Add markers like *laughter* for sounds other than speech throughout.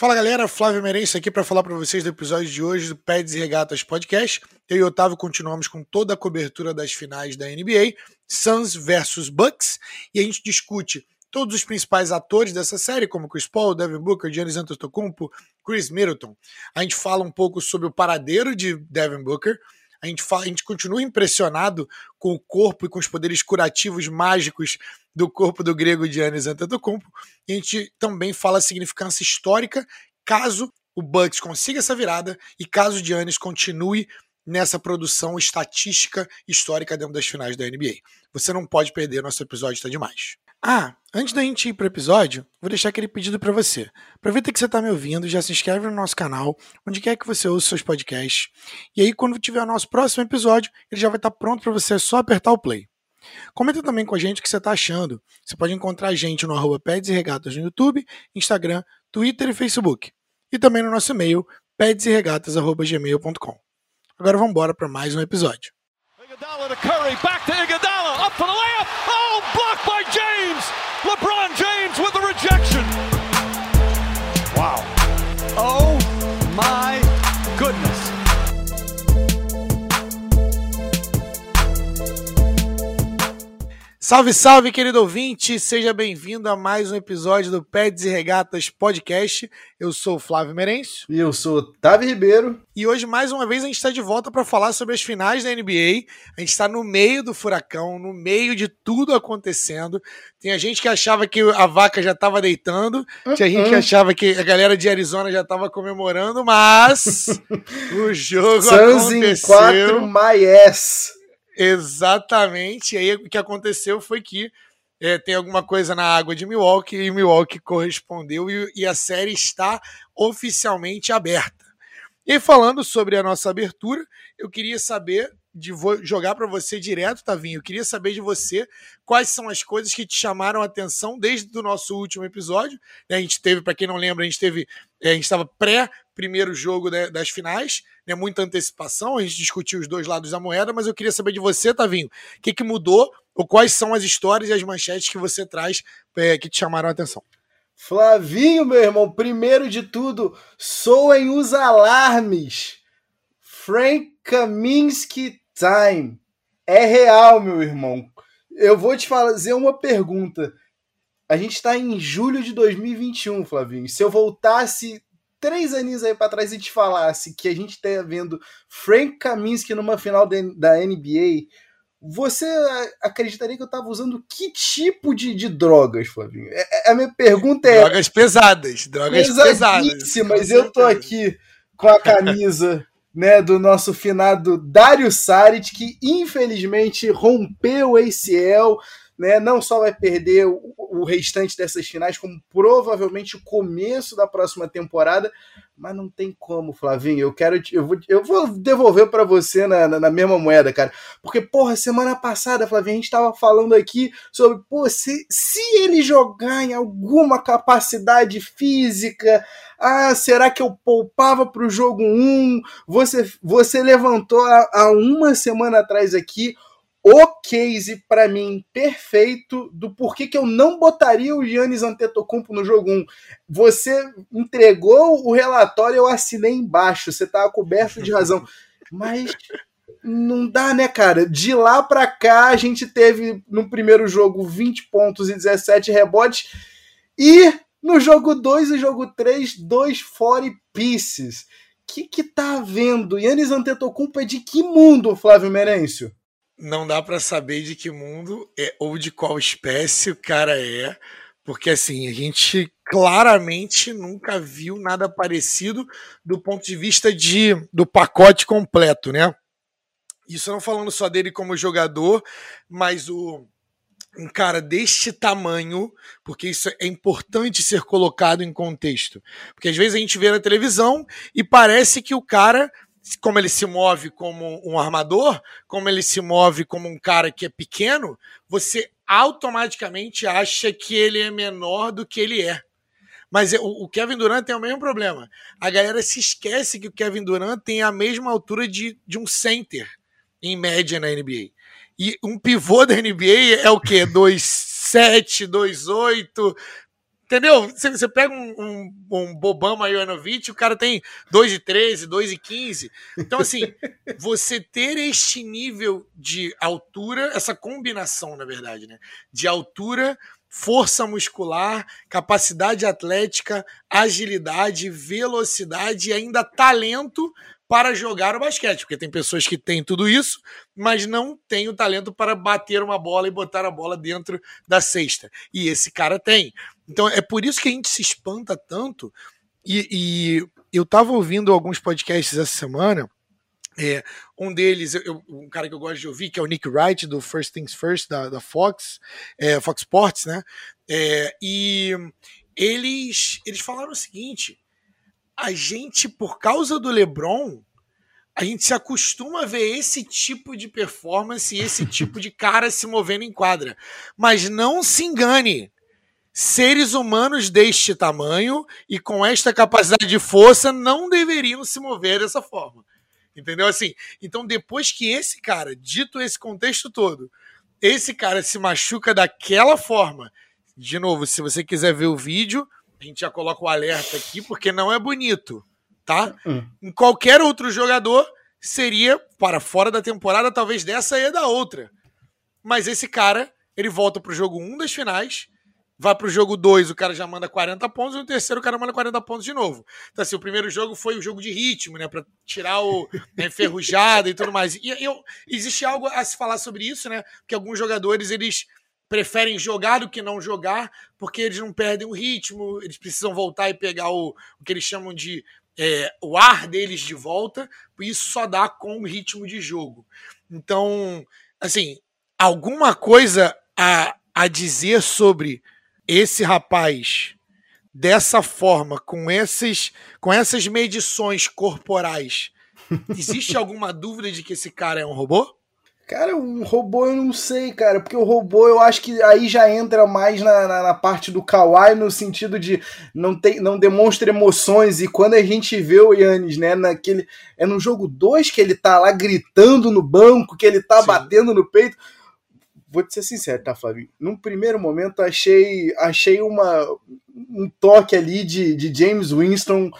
Fala galera, Flávio Merenço aqui para falar para vocês do episódio de hoje do Peds e Regatas Podcast. Eu e o Otávio continuamos com toda a cobertura das finais da NBA, Suns versus Bucks, e a gente discute todos os principais atores dessa série, como Chris Paul, Devin Booker, Giannis Antetokounmpo, Chris Middleton. A gente fala um pouco sobre o paradeiro de Devin Booker, a gente, fala, a gente continua impressionado com o corpo e com os poderes curativos mágicos do corpo do grego Giannis Antetokounmpo. E a gente também fala a significância histórica caso o Bucks consiga essa virada e caso o Giannis continue nessa produção estatística histórica dentro das finais da NBA. Você não pode perder, nosso episódio está demais. Ah, antes da gente ir para o episódio, vou deixar aquele pedido para você. Aproveita que você está me ouvindo, já se inscreve no nosso canal, onde quer que você ouça seus podcasts. E aí, quando tiver o nosso próximo episódio, ele já vai estar tá pronto para você, é só apertar o play. Comenta também com a gente o que você está achando. Você pode encontrar a gente no arroba Peds e Regatas no YouTube, Instagram, Twitter e Facebook. E também no nosso e-mail, pedsregatas.gmail.com. Agora vamos embora para mais um episódio. Iguodala to Curry, back to Iguodala, up for the layup. LeBron Salve, salve, querido ouvinte! Seja bem-vindo a mais um episódio do Peds e Regatas Podcast. Eu sou o Flávio Merencio. E eu sou o Tavi Ribeiro. E hoje, mais uma vez, a gente está de volta para falar sobre as finais da NBA. A gente está no meio do furacão, no meio de tudo acontecendo. Tem a gente que achava que a vaca já estava deitando, uh -uh. tinha gente que achava que a galera de Arizona já estava comemorando, mas *laughs* o jogo Suns aconteceu. em 4, my ass. Exatamente. E aí o que aconteceu foi que é, tem alguma coisa na água de Milwaukee e Milwaukee correspondeu e, e a série está oficialmente aberta. E falando sobre a nossa abertura, eu queria saber de vou jogar para você direto, Tavinho. Eu queria saber de você quais são as coisas que te chamaram a atenção desde o nosso último episódio. A gente teve, para quem não lembra, a gente teve, a gente estava pré primeiro jogo das finais, né? Muita antecipação, a gente discutiu os dois lados da moeda, mas eu queria saber de você, Tavinho, o que, que mudou ou quais são as histórias e as manchetes que você traz é, que te chamaram a atenção. Flavinho, meu irmão, primeiro de tudo, soem os alarmes. Frank Kaminsky time. É real, meu irmão. Eu vou te fazer uma pergunta. A gente está em julho de 2021, Flavinho. Se eu voltasse três aninhos aí para trás e te falasse que a gente está vendo Frank Kaminsky numa final da NBA, você acreditaria que eu estava usando que tipo de, de drogas, Flavinho? É, é, a minha pergunta é. Drogas pesadas, drogas pesadas. Mas eu tô aqui com a camisa *laughs* né, do nosso finado Dário Saric, que infelizmente rompeu o ACL, né, não só vai perder o, o, restante dessas finais, como provavelmente o começo da próxima temporada, mas não tem como, Flavinho. Eu quero, eu vou, eu vou devolver para você na, na, na, mesma moeda, cara, porque porra, semana passada, Flavinho, a gente estava falando aqui sobre, pô, se, se ele jogar em alguma capacidade física, ah, será que eu poupava para o jogo 1? Você, você levantou há, há uma semana atrás aqui o case para mim perfeito do porquê que eu não botaria o Yannis Antetokounmpo no jogo 1. Você entregou o relatório, eu assinei embaixo, você tá coberto de razão. Mas não dá, né, cara? De lá para cá a gente teve no primeiro jogo 20 pontos e 17 rebotes e no jogo 2 e jogo 3, dois 40 pieces. O que que tá havendo? Yannis Antetokounmpo é de que mundo, Flávio Merencio? Não dá para saber de que mundo é ou de qual espécie o cara é, porque assim, a gente claramente nunca viu nada parecido do ponto de vista de do pacote completo, né? Isso não falando só dele como jogador, mas o um cara deste tamanho, porque isso é importante ser colocado em contexto. Porque às vezes a gente vê na televisão e parece que o cara como ele se move como um armador, como ele se move como um cara que é pequeno, você automaticamente acha que ele é menor do que ele é. Mas o Kevin Durant tem o mesmo problema. A galera se esquece que o Kevin Durant tem a mesma altura de, de um center, em média, na NBA. E um pivô da NBA é o quê? *laughs* 2,7, 2,8, Entendeu? Você, você pega um, um, um Boban Marjanovic, o cara tem 2 de 13, 2 de 15. Então, assim, *laughs* você ter este nível de altura, essa combinação, na verdade, né? De altura, força muscular, capacidade atlética, agilidade, velocidade e ainda talento para jogar o basquete, porque tem pessoas que têm tudo isso, mas não têm o talento para bater uma bola e botar a bola dentro da cesta. E esse cara tem. Então é por isso que a gente se espanta tanto. E, e eu estava ouvindo alguns podcasts essa semana. É, um deles, eu, um cara que eu gosto de ouvir, que é o Nick Wright, do First Things First, da, da Fox, é, Fox Sports, né? É, e eles, eles falaram o seguinte: a gente, por causa do LeBron, a gente se acostuma a ver esse tipo de performance e esse *laughs* tipo de cara se movendo em quadra. Mas não se engane. Seres humanos deste tamanho e com esta capacidade de força não deveriam se mover dessa forma. Entendeu? Assim, então depois que esse cara, dito esse contexto todo, esse cara se machuca daquela forma, de novo, se você quiser ver o vídeo, a gente já coloca o alerta aqui, porque não é bonito, tá? Hum. Em qualquer outro jogador, seria para fora da temporada, talvez dessa e da outra. Mas esse cara, ele volta pro jogo 1 das finais, vai pro jogo 2, o cara já manda 40 pontos, e no terceiro o cara manda 40 pontos de novo. Então, assim, o primeiro jogo foi o jogo de ritmo, né? Pra tirar o a enferrujada e tudo mais. E eu, existe algo a se falar sobre isso, né? Que alguns jogadores, eles preferem jogar do que não jogar, porque eles não perdem o ritmo, eles precisam voltar e pegar o, o que eles chamam de é, o ar deles de volta, isso só dá com o ritmo de jogo. Então, assim, alguma coisa a, a dizer sobre esse rapaz dessa forma, com, esses, com essas medições corporais, *laughs* existe alguma dúvida de que esse cara é um robô? Cara, um robô eu não sei, cara, porque o robô eu acho que aí já entra mais na, na, na, parte do kawaii, no sentido de não, tem, não demonstra emoções, e quando a gente vê o Yannis, né, naquele. É no jogo 2 que ele tá lá gritando no banco, que ele tá Sim. batendo no peito. Vou te ser sincero, tá, Flávio? Num primeiro momento achei, achei uma, um toque ali de, de James Winston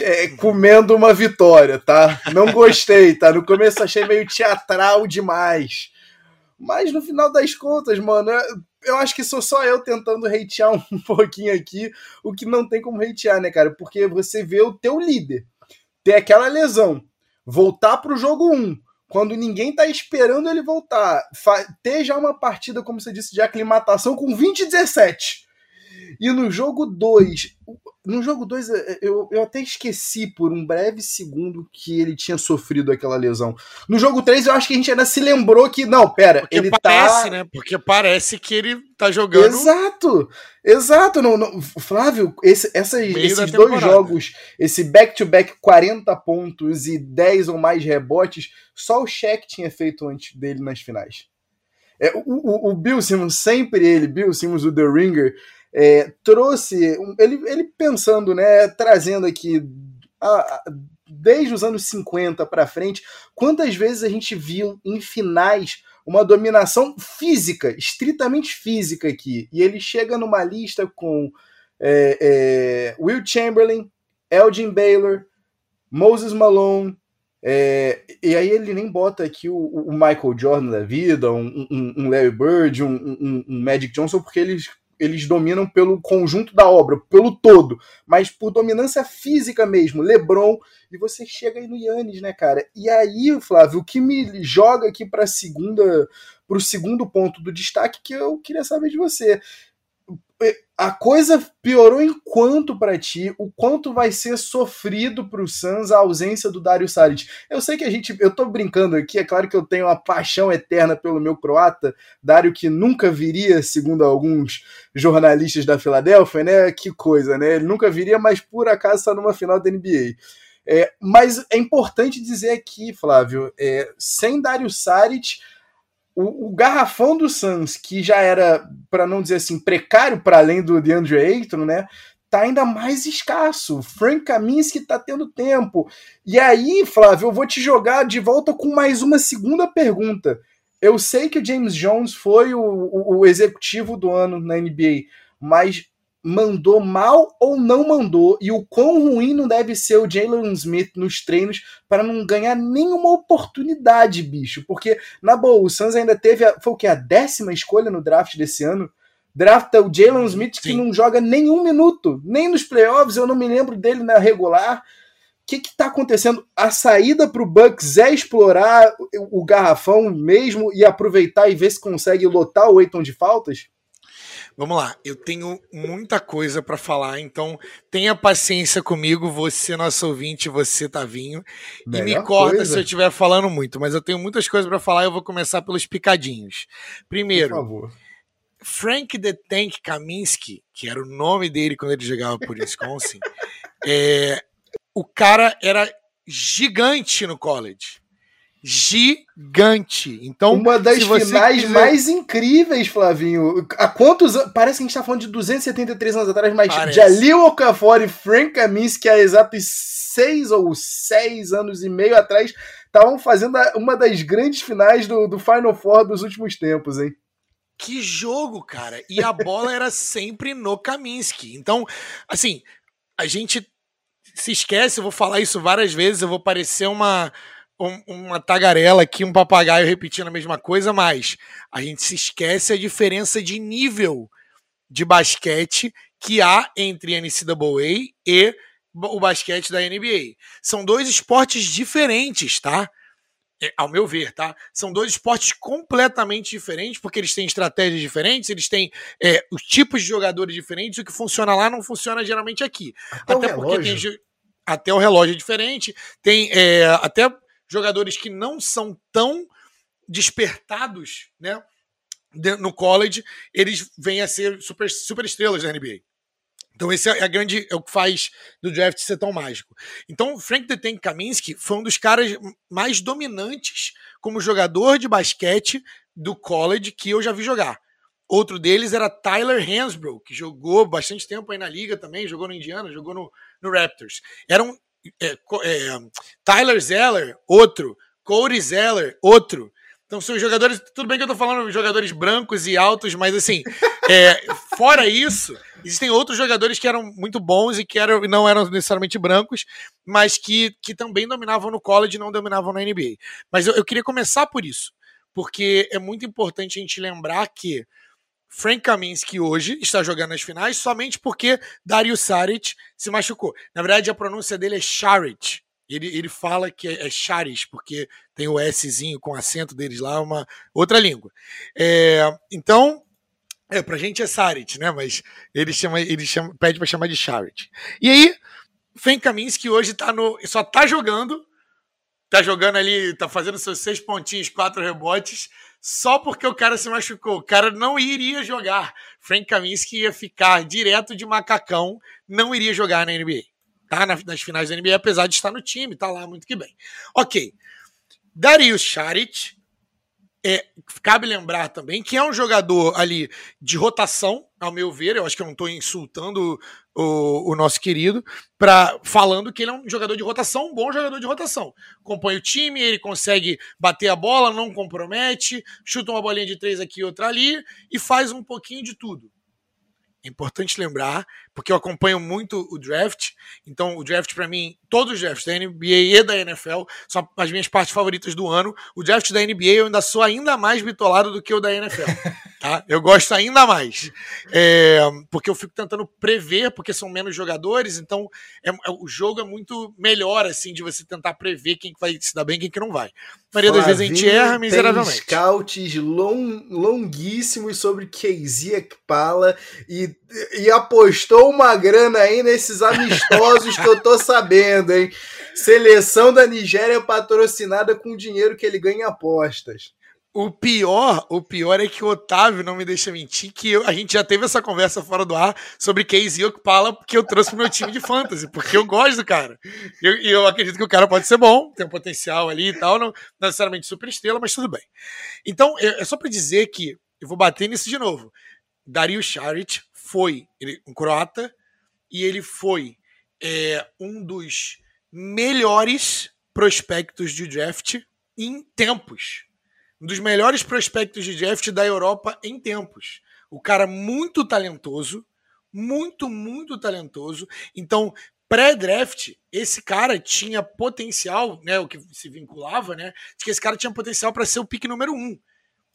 é, comendo uma vitória, tá? Não *laughs* gostei, tá? No começo achei meio teatral demais. Mas no final das contas, mano, eu acho que sou só eu tentando hatear um *laughs* pouquinho aqui, o que não tem como hatear, né, cara? Porque você vê o teu líder ter aquela lesão, voltar pro jogo 1, quando ninguém tá esperando ele voltar, ter já uma partida, como você disse, de aclimatação com 20 e 17 e no jogo 2, no jogo 2 é, é, eu, eu até esqueci por um breve segundo que ele tinha sofrido aquela lesão. No jogo 3 eu acho que a gente ainda se lembrou que, não, pera, Porque ele parece, tá... né? Porque parece que ele tá jogando... Exato, exato. No, no, Flávio, esse, essas, esses dois jogos, esse back-to-back -back 40 pontos e 10 ou mais rebotes, só o Shaq tinha feito antes dele nas finais. É, o, o, o Bill Simmons, sempre ele, Bill Simmons, o The Ringer, é, trouxe, ele, ele pensando, né, trazendo aqui, a, a, desde os anos 50 para frente, quantas vezes a gente viu em finais uma dominação física, estritamente física aqui, e ele chega numa lista com é, é, Will Chamberlain, Elgin Baylor, Moses Malone, é, e aí ele nem bota aqui o, o Michael Jordan da vida, um, um, um Larry Bird, um, um, Magic Johnson, porque eles eles dominam pelo conjunto da obra, pelo todo, mas por dominância física mesmo, LeBron, e você chega aí no Yannis, né, cara? E aí, Flávio, o que me joga aqui para segunda, para o segundo ponto do destaque que eu queria saber de você a coisa piorou enquanto para ti, o quanto vai ser sofrido para o Suns a ausência do Dario Saric. Eu sei que a gente, eu tô brincando aqui, é claro que eu tenho uma paixão eterna pelo meu croata, Dario que nunca viria, segundo alguns jornalistas da Filadélfia, né? Que coisa, né? Ele nunca viria, mas por acaso está numa final da NBA. É, mas é importante dizer aqui, Flávio, é, sem Dario Saric, o, o, garrafão do Suns, que já era, para não dizer assim, precário para além do DeAndre Ayton, né? Tá ainda mais escasso. Frank Kaminsky tá tendo tempo. E aí, Flávio, eu vou te jogar de volta com mais uma segunda pergunta. Eu sei que o James Jones foi o, o, o executivo do ano na NBA, mas mandou mal ou não mandou e o quão ruim não deve ser o Jalen Smith nos treinos para não ganhar nenhuma oportunidade, bicho. Porque, na boa, o Suns ainda teve, a, foi o que, a décima escolha no draft desse ano? Drafta o Jalen Smith que não joga nenhum minuto, nem nos playoffs, eu não me lembro dele na regular. O que está acontecendo? A saída para o Bucks é explorar o, o garrafão mesmo e aproveitar e ver se consegue lotar o Eiton de faltas? Vamos lá, eu tenho muita coisa para falar, então tenha paciência comigo, você, nosso ouvinte, você, Tavinho, Melhor e me corta coisa. se eu estiver falando muito, mas eu tenho muitas coisas para falar e eu vou começar pelos picadinhos. Primeiro. Frank the Tank Kaminsky, que era o nome dele quando ele jogava por Wisconsin, *laughs* é, o cara era gigante no college gigante. Então, uma das finais quiser... mais incríveis, Flavinho. Há quantos anos? Parece que a gente está falando de 273 anos atrás, mas Parece. Jalil Okafor e Frank Kaminsky há exatos seis ou seis anos e meio atrás estavam fazendo uma das grandes finais do, do Final Four dos últimos tempos, hein? Que jogo, cara! E a bola era sempre no Kaminsky. Então, assim, a gente se esquece, eu vou falar isso várias vezes, eu vou parecer uma um, uma tagarela aqui, um papagaio repetindo a mesma coisa, mas a gente se esquece a diferença de nível de basquete que há entre a NCAA e o basquete da NBA. São dois esportes diferentes, tá? É, ao meu ver, tá? São dois esportes completamente diferentes, porque eles têm estratégias diferentes, eles têm é, os tipos de jogadores diferentes, o que funciona lá não funciona geralmente aqui. Até, até porque tem. Até o relógio é diferente, tem é, até jogadores que não são tão despertados, né? No college, eles vêm a ser super, super estrelas da NBA. Então, esse é a grande é o que faz do draft ser tão mágico. Então, Frank Tank Kaminsky foi um dos caras mais dominantes como jogador de basquete do college que eu já vi jogar. Outro deles era Tyler Hansbrough, que jogou bastante tempo aí na liga também, jogou no Indiana, jogou no, no Raptors. Eram é, é, Tyler Zeller, outro. Corey Zeller, outro. Então são jogadores. Tudo bem que eu tô falando jogadores brancos e altos, mas assim, é, fora isso, existem outros jogadores que eram muito bons e que eram, não eram necessariamente brancos, mas que, que também dominavam no college e não dominavam na NBA. Mas eu, eu queria começar por isso, porque é muito importante a gente lembrar que Frank Kaminsky hoje está jogando nas finais somente porque Dario Saric se machucou. Na verdade, a pronúncia dele é Saric. Ele, ele fala que é, é Charis, porque tem o Szinho com acento deles lá, uma outra língua. É, então, é, pra gente é Saric, né? Mas ele chama, ele chama, pede para chamar de Saric. E aí, Frank Kaminsky hoje tá no, só tá jogando, tá jogando ali, tá fazendo seus seis pontinhos, quatro rebotes, só porque o cara se machucou. O cara não iria jogar. Frank Kaminsky ia ficar direto de macacão, não iria jogar na NBA. Tá nas finais da NBA, apesar de estar no time, tá lá muito que bem. Ok. Darius Saric, é, cabe lembrar também que é um jogador ali de rotação, ao meu ver. Eu acho que eu não estou insultando o, o, nosso querido, pra, falando que ele é um jogador de rotação, um bom jogador de rotação. Compõe o time, ele consegue bater a bola, não compromete, chuta uma bolinha de três aqui, outra ali e faz um pouquinho de tudo. É importante lembrar, porque eu acompanho muito o draft, então o draft para mim, todos os drafts da NBA e da NFL são as minhas partes favoritas do ano. O draft da NBA eu ainda sou ainda mais bitolado do que o da NFL, *laughs* tá? Eu gosto ainda mais, é, porque eu fico tentando prever, porque são menos jogadores, então é, é, o jogo é muito melhor assim de você tentar prever quem vai se dar bem, e quem que não vai. A maioria das vezes a gente erra miseravelmente. Tem scouts long, longuíssimos sobre Casey Ekpala e, e apostou uma grana aí nesses amistosos que eu tô sabendo, hein? Seleção da Nigéria patrocinada com o dinheiro que ele ganha em apostas. O pior, o pior é que o Otávio não me deixa mentir, que eu, a gente já teve essa conversa fora do ar sobre Casey Okpala, que eu trouxe pro meu time de fantasy, porque eu gosto do cara. E eu, eu, acredito que o cara pode ser bom, tem um potencial ali e tal, não, necessariamente super estrela, mas tudo bem. Então, é, é só para dizer que eu vou bater nisso de novo. Dario Saric foi ele, um croata e ele foi é, um dos melhores prospectos de draft em tempos um dos melhores prospectos de draft da Europa em tempos. O cara muito talentoso, muito, muito talentoso. Então, pré-draft, esse cara tinha potencial, né, o que se vinculava, né, de que esse cara tinha potencial para ser o pique número um.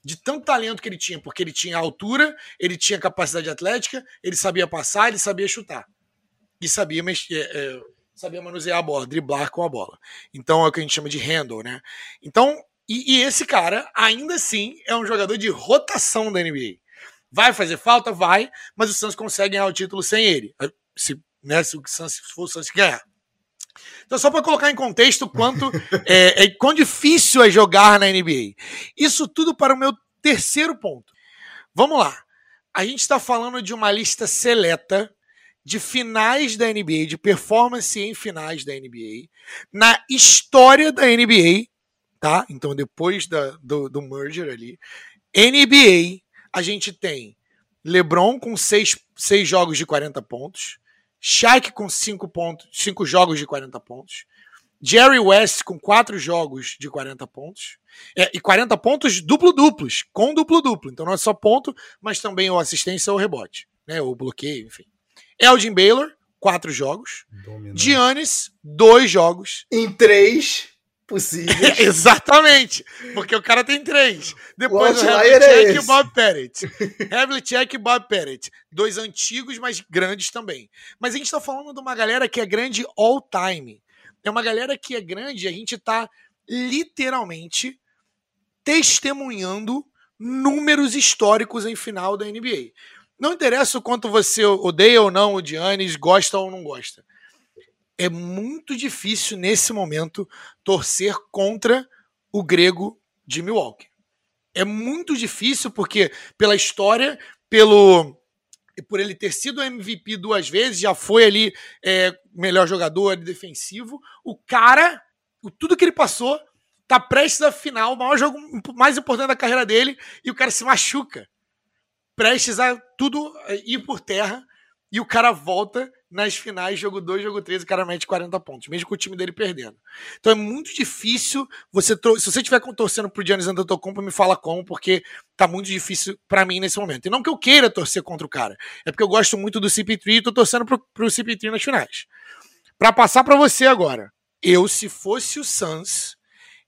De tanto talento que ele tinha, porque ele tinha altura, ele tinha capacidade atlética, ele sabia passar, ele sabia chutar. E sabia, mexer, é, é, sabia manusear a bola, driblar com a bola. Então é o que a gente chama de handle, né? Então, e, e esse cara, ainda assim, é um jogador de rotação da NBA. Vai fazer falta? Vai, mas o Santos consegue ganhar o título sem ele. Se né? Se o Santos for o Santos ganhar. Então, só para colocar em contexto quanto *laughs* é, é, quão difícil é jogar na NBA. Isso tudo para o meu terceiro ponto. Vamos lá. A gente está falando de uma lista seleta de finais da NBA, de performance em finais da NBA, na história da NBA, tá? Então, depois da, do, do merger ali, NBA, a gente tem LeBron com seis, seis jogos de 40 pontos, Shaq com 5 pontos, 5 jogos de 40 pontos. Jerry West com 4 jogos de 40 pontos. É, e 40 pontos duplo-duplos, com duplo-duplo. Então não é só ponto, mas também o assistência ou rebote, né? Ou bloqueio, enfim. Elgin Baylor, 4 jogos. Dominante. Giannis, 2 jogos. Em 3 possíveis. *laughs* Exatamente, porque o cara tem três. Depois o, o Havlicek é e o Bob Pettit. *laughs* Havlicek e Bob Pettit. Dois antigos, mas grandes também. Mas a gente está falando de uma galera que é grande all time. É uma galera que é grande, a gente está literalmente testemunhando números históricos em final da NBA. Não interessa o quanto você odeia ou não o Giannis, gosta ou não gosta é muito difícil nesse momento torcer contra o grego de Milwaukee. É muito difícil porque pela história, pelo por ele ter sido MVP duas vezes, já foi ali é, melhor jogador defensivo. O cara, tudo que ele passou, tá prestes a final, o maior jogo mais importante da carreira dele, e o cara se machuca. Prestes a tudo ir por terra, e o cara volta nas finais, jogo 2, jogo 3, o cara mete 40 pontos, mesmo com o time dele perdendo. Então é muito difícil você. Se você estiver torcendo pro Giannis Antetokounmpo, me fala como, porque tá muito difícil para mim nesse momento. E não que eu queira torcer contra o cara, é porque eu gosto muito do CP3 e tô torcendo pro, pro CP3 nas finais. Para passar para você agora, eu, se fosse o Suns,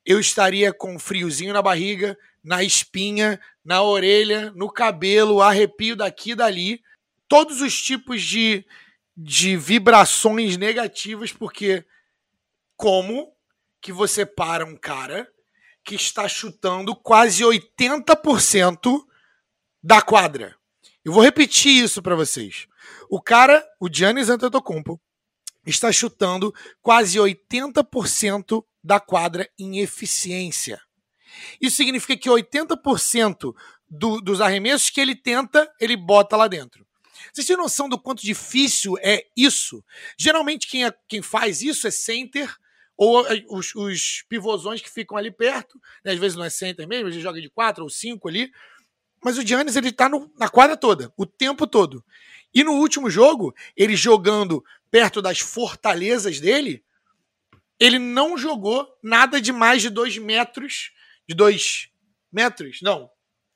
eu estaria com friozinho na barriga, na espinha, na orelha, no cabelo, arrepio daqui e dali, todos os tipos de de vibrações negativas, porque como que você para um cara que está chutando quase 80% da quadra? Eu vou repetir isso para vocês. O cara, o Giannis Antetokounmpo, está chutando quase 80% da quadra em eficiência. Isso significa que 80% do, dos arremessos que ele tenta, ele bota lá dentro. Vocês têm noção do quanto difícil é isso? Geralmente quem, é, quem faz isso é center ou é, os, os pivôzões que ficam ali perto. Né? Às vezes não é center mesmo, ele joga de quatro ou cinco ali. Mas o Giannis ele tá no, na quadra toda, o tempo todo. E no último jogo, ele jogando perto das fortalezas dele, ele não jogou nada de mais de dois metros. De dois metros? Não.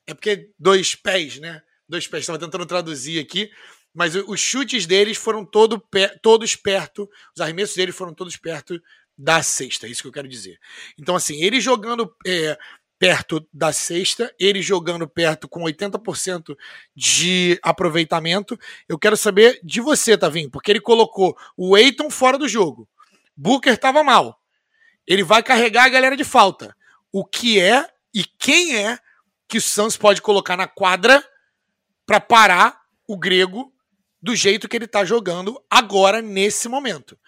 É porque dois pés, né? Dois pés, estava tentando traduzir aqui, mas os chutes deles foram todo, todos perto, os arremessos deles foram todos perto da sexta, é isso que eu quero dizer. Então, assim, ele jogando é, perto da sexta, ele jogando perto com 80% de aproveitamento, eu quero saber de você, Tavinho, porque ele colocou o Eiton fora do jogo. Booker estava mal. Ele vai carregar a galera de falta. O que é e quem é que o Santos pode colocar na quadra para parar o grego do jeito que ele está jogando agora, nesse momento.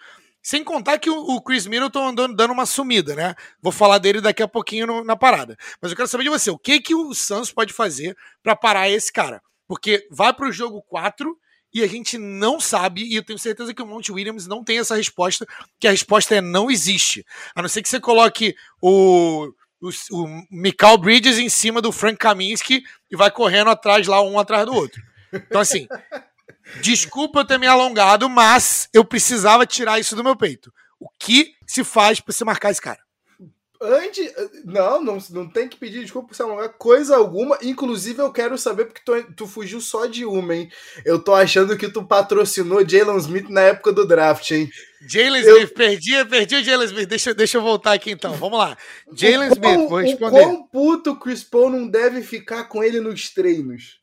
Sem contar que o Chris Middleton andando dando uma sumida, né? Vou falar dele daqui a pouquinho no, na parada. Mas eu quero saber de você, o que que o Suns pode fazer para parar esse cara? Porque vai para o jogo 4 e a gente não sabe, e eu tenho certeza que o Monte Williams não tem essa resposta, que a resposta é não existe. A não ser que você coloque o o, o Mikal Bridges em cima do Frank Kaminsky e vai correndo atrás lá, um atrás do outro. Então, assim, *laughs* desculpa eu ter me alongado, mas eu precisava tirar isso do meu peito. O que se faz para você marcar esse cara? Antes. Não, não, não tem que pedir desculpa por se alongar coisa alguma. Inclusive, eu quero saber porque tu, tu fugiu só de uma, hein? Eu tô achando que tu patrocinou Jalen Smith na época do draft, hein? Jalen eu... Smith, perdi, perdi o Jalen Smith. Deixa, deixa eu voltar aqui então. Vamos lá. Jalen Smith, vou responder. O quão puto o Chris Paul não deve ficar com ele nos treinos?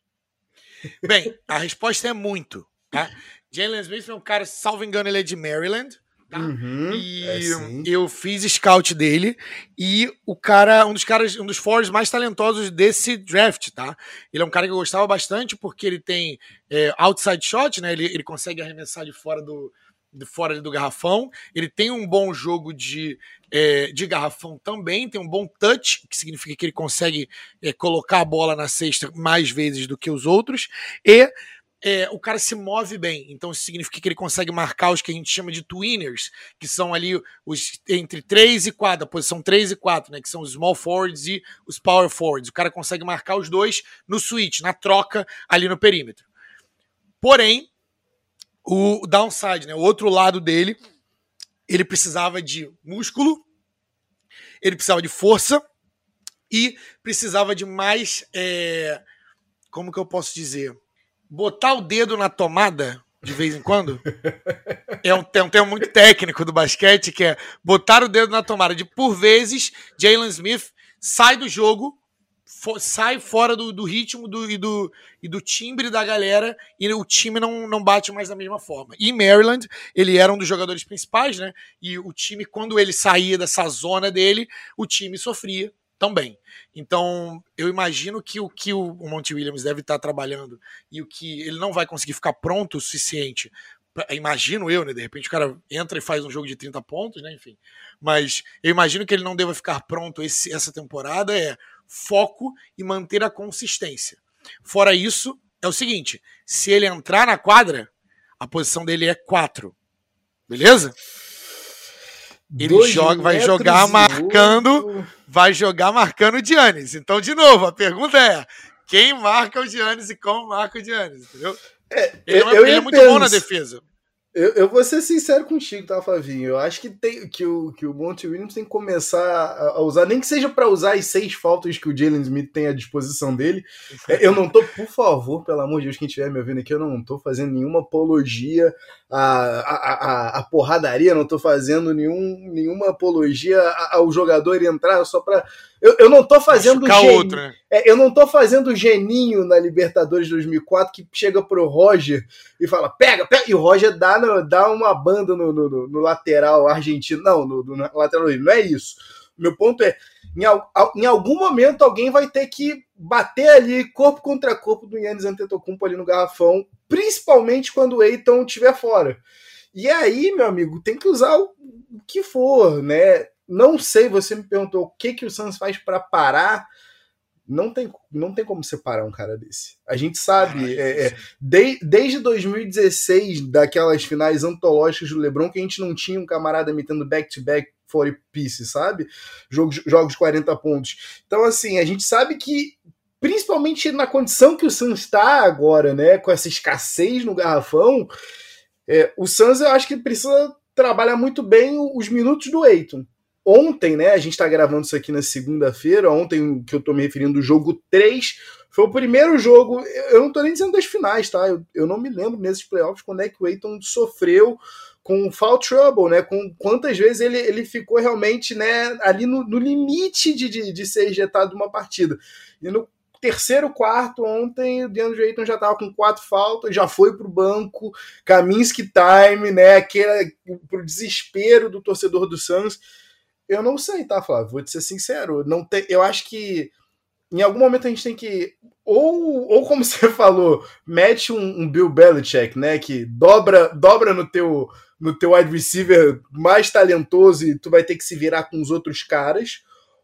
Bem, a resposta é muito. Tá? Jalen Smith é um cara, salvo engano, ele é de Maryland. Tá? Uhum, e é eu fiz scout dele e o cara, um dos caras, um dos forwards mais talentosos desse draft, tá? Ele é um cara que eu gostava bastante porque ele tem é, outside shot, né? Ele, ele consegue arremessar de fora do, de fora do garrafão. Ele tem um bom jogo de, é, de garrafão também, tem um bom touch, que significa que ele consegue é, colocar a bola na cesta mais vezes do que os outros. E é, o cara se move bem. Então isso significa que ele consegue marcar os que a gente chama de twinners, que são ali os entre 3 e 4, a posição 3 e 4, né? Que são os small forwards e os power forwards. O cara consegue marcar os dois no switch, na troca ali no perímetro. Porém, o downside, né? O outro lado dele, ele precisava de músculo, ele precisava de força e precisava de mais. É, como que eu posso dizer? Botar o dedo na tomada de vez em quando é um, é um termo muito técnico do basquete que é botar o dedo na tomada. De por vezes, Jalen Smith sai do jogo, sai fora do, do ritmo do, e, do, e do timbre da galera e o time não, não bate mais da mesma forma. E Maryland, ele era um dos jogadores principais, né? E o time, quando ele saía dessa zona dele, o time sofria também. Então, eu imagino que o que o Monte Williams deve estar trabalhando e o que ele não vai conseguir ficar pronto o suficiente. Imagino eu, né? De repente o cara entra e faz um jogo de 30 pontos, né? Enfim. Mas eu imagino que ele não deva ficar pronto esse, essa temporada. É foco e manter a consistência. Fora isso, é o seguinte: se ele entrar na quadra, a posição dele é 4. Beleza? Ele joga, vai jogar marcando, vai jogar marcando o Giannis. Então, de novo, a pergunta é: quem marca o Giannis e como marca o Giannis, entendeu? É, ele, é, ele é muito penso, bom na defesa. Eu, eu vou ser sincero contigo, tá, Flavinho? Eu acho que, tem, que, o, que o Monte Williams tem que começar a, a usar, nem que seja para usar as seis faltas que o Jalen Smith tem à disposição dele. É, eu não tô, por favor, pelo amor de Deus, quem estiver me ouvindo aqui, eu não tô fazendo nenhuma apologia à, à, à porradaria, não tô fazendo nenhum, nenhuma apologia ao jogador entrar só para eu, eu não tô fazendo gen... né? é, eu não tô fazendo geninho na Libertadores 2004 que chega pro Roger e fala pega, pega e o Roger dá, dá uma banda no, no, no lateral argentino não, no, no lateral não é isso. Meu ponto é em, em, algum momento alguém vai ter que bater ali corpo contra corpo do Yannis Antetokounmpo ali no garrafão, principalmente quando o Eiton estiver fora. E aí, meu amigo, tem que usar o que for, né? Não sei, você me perguntou o que, que o Suns faz para parar. Não tem, não tem como separar um cara desse. A gente sabe, é, é, de, desde 2016, daquelas finais antológicas do LeBron, que a gente não tinha um camarada metendo back-to-back 40 pieces, sabe? Jogos, jogos 40 pontos. Então, assim, a gente sabe que, principalmente na condição que o Suns está agora, né, com essa escassez no garrafão, é, o Suns eu acho que precisa trabalhar muito bem os minutos do Eiton ontem, né? A gente está gravando isso aqui na segunda-feira. Ontem, que eu estou me referindo, o jogo 3 foi o primeiro jogo. Eu não estou nem dizendo das finais, tá? Eu, eu não me lembro nesses playoffs quando é que o Aiton sofreu com foul trouble, né? Com quantas vezes ele, ele ficou realmente né, ali no, no limite de, de, de ser ejetado de uma partida. E no terceiro quarto ontem, o DeAndre Ayton já estava com quatro faltas, já foi para o banco, Kaminsky time, né? Aquele, pro desespero do torcedor do Suns eu não sei, tá, Flávio? Vou te ser sincero. Não eu acho que em algum momento a gente tem que. Ou, ou como *laughs* você falou, mete um, um Bill Belichick, né? Que dobra, dobra no teu no teu wide receiver mais talentoso e tu vai ter que se virar com os outros caras.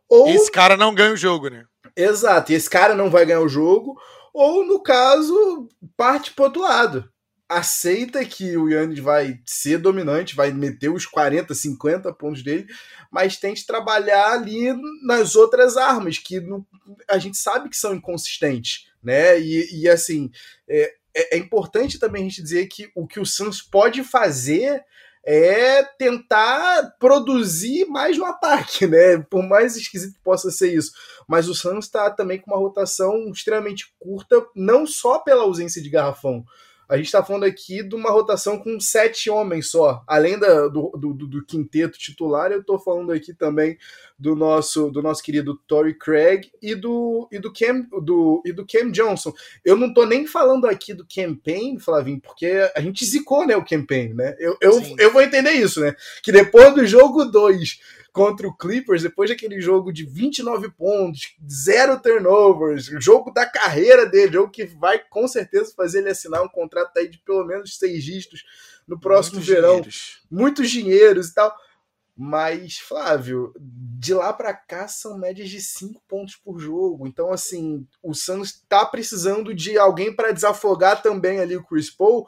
Ou... Esse cara não ganha o jogo, né? Exato, e esse cara não vai ganhar o jogo. Ou, no caso, parte pro outro lado aceita que o Yannis vai ser dominante, vai meter os 40, 50 pontos dele, mas tente trabalhar ali nas outras armas, que a gente sabe que são inconsistentes, né? E, e assim, é, é, é, importante também a gente dizer que o que o Suns pode fazer é tentar produzir mais no ataque, né? Por mais esquisito que possa ser isso. Mas o Suns está também com uma rotação extremamente curta, não só pela ausência de garrafão, a gente está falando aqui de uma rotação com sete homens só. Além da, do, do, do, quinteto titular, eu estou falando aqui também do nosso do nosso querido Tory Craig e do, e do, Cam, do, e do Cam Johnson. Eu não estou nem falando aqui do campaign, Flavinho, porque a gente zicou né, o campaign, né? Eu, eu, eu vou entender isso, né? Que depois do jogo 2 contra o Clippers, depois daquele jogo de 29 pontos, zero turnovers, jogo da carreira dele, jogo que vai com certeza fazer ele assinar um contrato aí de pelo menos seis dígitos no próximo muitos verão. Dinheiros. Muitos dinheiros e tal. Mas, Flávio, de lá para cá são médias de 5 pontos por jogo. Então, assim, o Suns está precisando de alguém para desafogar também ali o Chris Paul,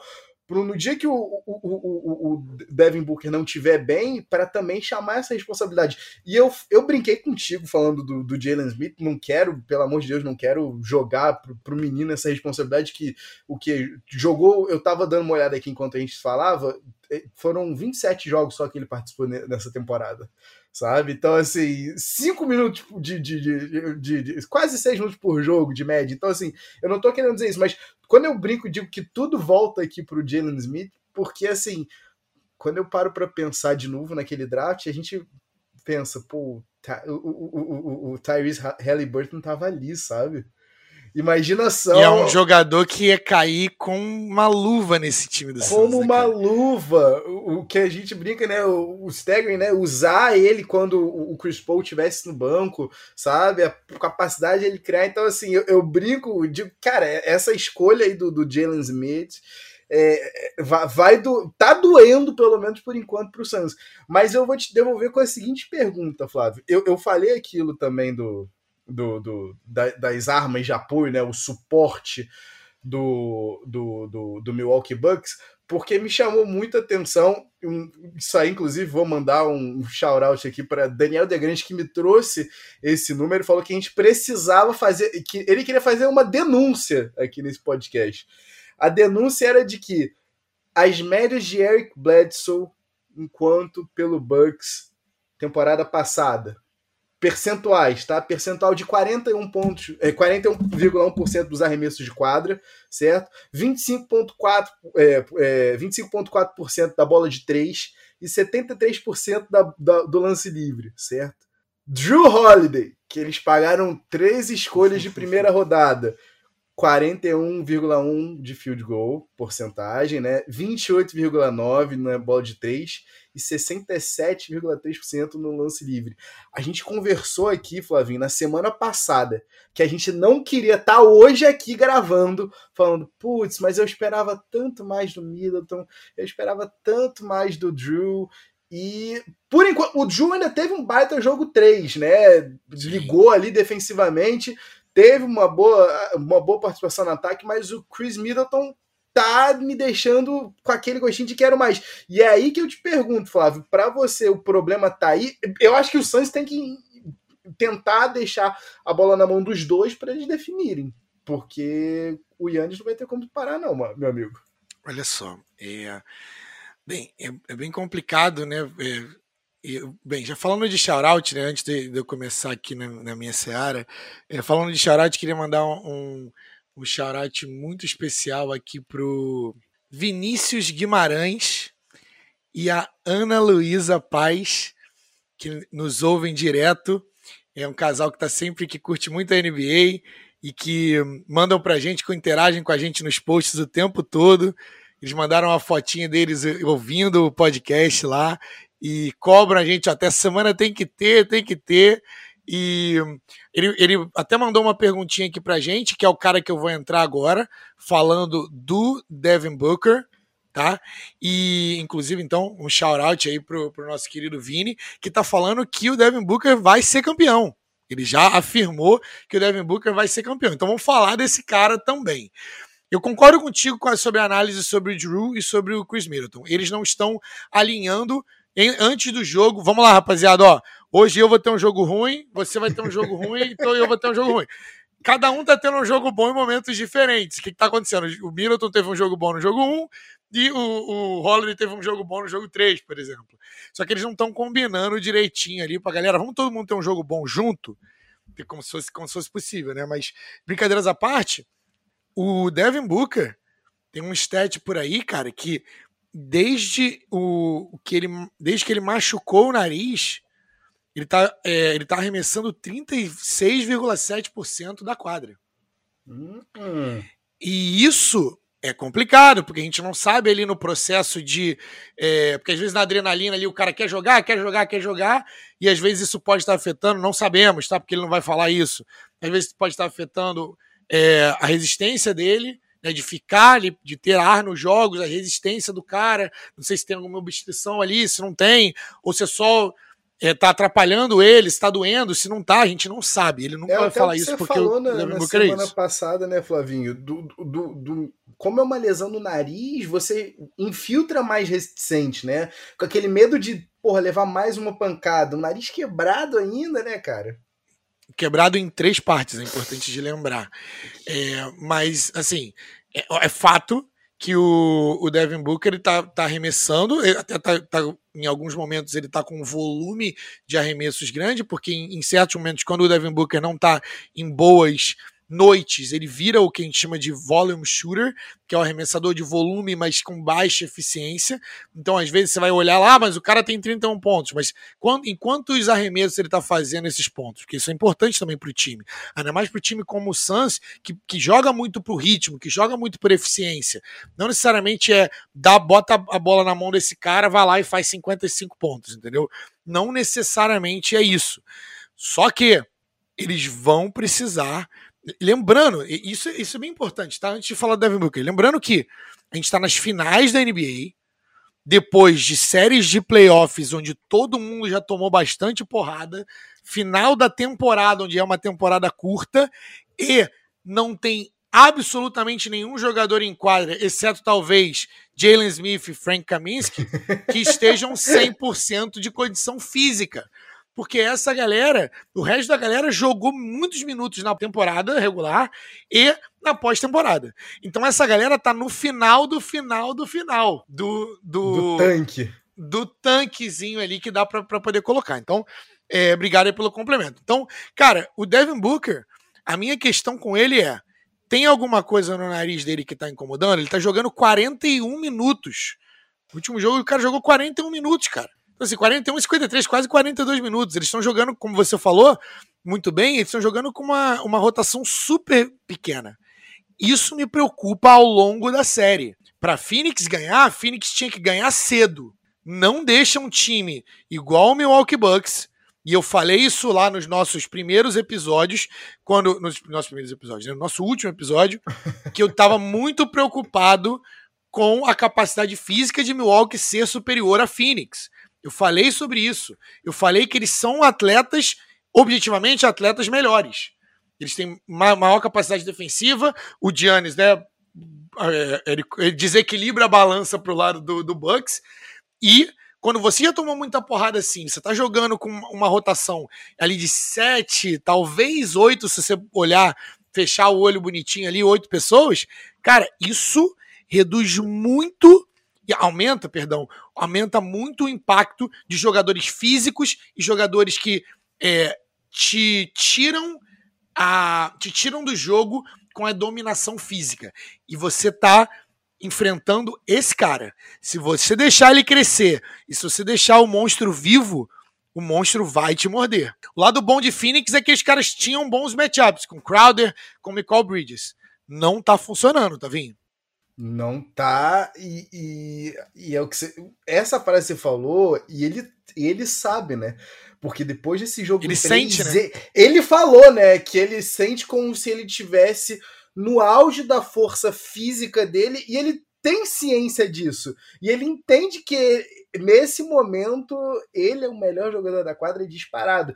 no dia que o, o, o, o Devin Booker não tiver bem, para também chamar essa responsabilidade. E eu, eu brinquei contigo falando do, do Jalen Smith, não quero, pelo amor de Deus, não quero jogar pro, pro menino essa responsabilidade que o que jogou, eu tava dando uma olhada aqui enquanto a gente falava, foram 27 jogos só que ele participou nessa temporada sabe? Então, assim, cinco minutos de, de, de, de, quase seis minutos por jogo de média. Então, assim, eu não tô querendo dizer isso, mas quando eu brinco, digo que tudo volta aqui pro Jalen Smith, porque, assim, quando eu paro para pensar de novo naquele draft, a gente pensa, pô, o, o, o, o Tyrese Halliburton tava ali, sabe? Imagina só. E é um jogador que ia cair com uma luva nesse time do Como né, uma luva. O que a gente brinca, né? O, Staggering, né? Usar ele quando o Chris Paul estivesse no banco, sabe? A capacidade de ele criar. Então, assim, eu, eu brinco, digo, cara, essa escolha aí do, do Jalen Smith. É, vai, vai do, tá doendo, pelo menos por enquanto, para o Suns. Mas eu vou te devolver com a seguinte pergunta, Flávio. Eu, eu falei aquilo também do, do, do das armas de apoio, né, o suporte do, do, do, do Milwaukee Bucks, porque me chamou muita atenção. Isso aí, inclusive, vou mandar um shout-out aqui para Daniel Degrande, que me trouxe esse número. Falou que a gente precisava fazer. que Ele queria fazer uma denúncia aqui nesse podcast. A denúncia era de que as médias de Eric Bledsoe, enquanto pelo Bucks, temporada passada, percentuais, tá? Percentual de 41 pontos, é, 41,1% dos arremessos de quadra, certo? 25,4% é, é, 25,4% da bola de 3 e 73% da, da, do lance livre, certo? Drew Holiday, que eles pagaram três escolhas de primeira rodada, 41,1 de field goal, porcentagem, né? 28,9 na bola de 3 e 67,3% no lance livre. A gente conversou aqui, Flavinho, na semana passada, que a gente não queria estar tá hoje aqui gravando, falando, putz, mas eu esperava tanto mais do Middleton, eu esperava tanto mais do Drew, e por enquanto, o Drew ainda teve um baita jogo 3, né? Ligou ali defensivamente, teve uma boa, uma boa participação no ataque, mas o Chris Middleton tá me deixando com aquele gostinho de quero mais. E é aí que eu te pergunto, Flávio, para você o problema tá aí? Eu acho que o Suns tem que tentar deixar a bola na mão dos dois para eles definirem, porque o Yannis não vai ter como parar não, meu amigo. Olha só, é bem, é, é bem complicado, né? É, bem, já falando de shoutout, né, antes de, de eu começar aqui na, na minha seara, é, falando de shoutout, queria mandar um, um um shout muito especial aqui pro Vinícius Guimarães e a Ana Luísa Paz, que nos ouvem direto. É um casal que está sempre que curte muito a NBA e que mandam pra gente, que interagem com a gente nos posts o tempo todo. Eles mandaram uma fotinha deles ouvindo o podcast lá e cobram a gente até semana tem que ter, tem que ter. E ele, ele até mandou uma perguntinha aqui pra gente, que é o cara que eu vou entrar agora, falando do Devin Booker, tá? E, inclusive, então, um shout-out aí pro, pro nosso querido Vini, que tá falando que o Devin Booker vai ser campeão. Ele já afirmou que o Devin Booker vai ser campeão. Então vamos falar desse cara também. Eu concordo contigo sobre a análise sobre o Drew e sobre o Chris Middleton. Eles não estão alinhando em, antes do jogo. Vamos lá, rapaziada, ó. Hoje eu vou ter um jogo ruim, você vai ter um jogo ruim, *laughs* então eu vou ter um jogo ruim. Cada um tá tendo um jogo bom em momentos diferentes. O que, que tá acontecendo? O Middleton teve um jogo bom no jogo 1, E o, o Holiday teve um jogo bom no jogo 3, por exemplo. Só que eles não estão combinando direitinho ali pra galera. Vamos todo mundo ter um jogo bom junto? Como se fosse, como se fosse possível, né? Mas, brincadeiras à parte, o Devin Booker tem um stat por aí, cara, que desde o que ele, desde que ele machucou o nariz, ele tá, é, ele tá arremessando 36,7% da quadra. Hum. E isso é complicado, porque a gente não sabe ali no processo de. É, porque às vezes na adrenalina ali o cara quer jogar, quer jogar, quer jogar, e às vezes isso pode estar afetando, não sabemos, tá? Porque ele não vai falar isso. Às vezes pode estar afetando é, a resistência dele, né, de ficar ali, de ter ar nos jogos, a resistência do cara. Não sei se tem alguma obstrução ali, se não tem, ou se é só é, tá atrapalhando ele, se tá doendo, se não tá, a gente não sabe. Ele nunca é, vai falar isso porque falou na, na semana passada, né, Flavinho, do, do, do, como é uma lesão no nariz, você infiltra mais reticente, né? Com aquele medo de, porra, levar mais uma pancada, o nariz quebrado ainda, né, cara? Quebrado em três partes, é importante de lembrar. É, mas, assim, é, é fato que o, o Devin Booker ele tá, tá arremessando, até tá, tá, em alguns momentos ele tá com um volume de arremessos grande, porque em, em certos momentos, quando o Devin Booker não tá em boas noites, ele vira o que a gente chama de volume shooter, que é o arremessador de volume, mas com baixa eficiência. Então, às vezes, você vai olhar lá, ah, mas o cara tem 31 pontos. Mas quando, em quantos arremessos ele está fazendo esses pontos? Porque isso é importante também para o time. Ainda mais para o time como o Suns, que, que joga muito pro ritmo, que joga muito por eficiência. Não necessariamente é dá, bota a bola na mão desse cara, vai lá e faz 55 pontos, entendeu? Não necessariamente é isso. Só que eles vão precisar Lembrando, isso, isso é bem importante, tá? Antes de falar do Devin Booker, lembrando que a gente está nas finais da NBA, depois de séries de playoffs onde todo mundo já tomou bastante porrada, final da temporada, onde é uma temporada curta, e não tem absolutamente nenhum jogador em quadra, exceto talvez Jalen Smith e Frank Kaminsky, que *laughs* estejam 100% de condição física porque essa galera, o resto da galera jogou muitos minutos na temporada regular e na pós-temporada. Então essa galera tá no final do final do final do do, do tanque. Do tanquezinho ali que dá para poder colocar. Então, é, obrigado aí pelo complemento. Então, cara, o Devin Booker, a minha questão com ele é: tem alguma coisa no nariz dele que tá incomodando? Ele tá jogando 41 minutos. No último jogo, o cara jogou 41 minutos, cara. Assim, 41 e 53, quase 42 minutos. Eles estão jogando, como você falou, muito bem, eles estão jogando com uma, uma rotação super pequena. Isso me preocupa ao longo da série. Para Phoenix ganhar, Phoenix tinha que ganhar cedo. Não deixa um time igual o Milwaukee Bucks, e eu falei isso lá nos nossos primeiros episódios, quando nos nossos primeiros episódios, né, no nosso último episódio, *laughs* que eu estava muito preocupado com a capacidade física de Milwaukee ser superior a Phoenix. Eu falei sobre isso. Eu falei que eles são atletas, objetivamente, atletas melhores. Eles têm maior capacidade defensiva. O Giannis, né? É, ele, desequilibra a balança pro lado do, do Bucks. E quando você já tomou muita porrada assim, você tá jogando com uma rotação ali de sete, talvez oito, se você olhar, fechar o olho bonitinho ali, oito pessoas, cara, isso reduz muito e aumenta, perdão, aumenta muito o impacto de jogadores físicos e jogadores que é, te tiram a te tiram do jogo com a dominação física. E você tá enfrentando esse cara. Se você deixar ele crescer e se você deixar o monstro vivo, o monstro vai te morder. O lado bom de Phoenix é que os caras tinham bons matchups com Crowder, com Michael Bridges. Não tá funcionando, tá vendo? Não tá, e, e, e, é o que você. Essa frase você falou, e ele, ele sabe, né? Porque depois desse jogo. Ele sente, né? Ele falou, né? Que ele sente como se ele tivesse no auge da força física dele, e ele tem ciência disso. E ele entende que nesse momento ele é o melhor jogador da quadra disparado.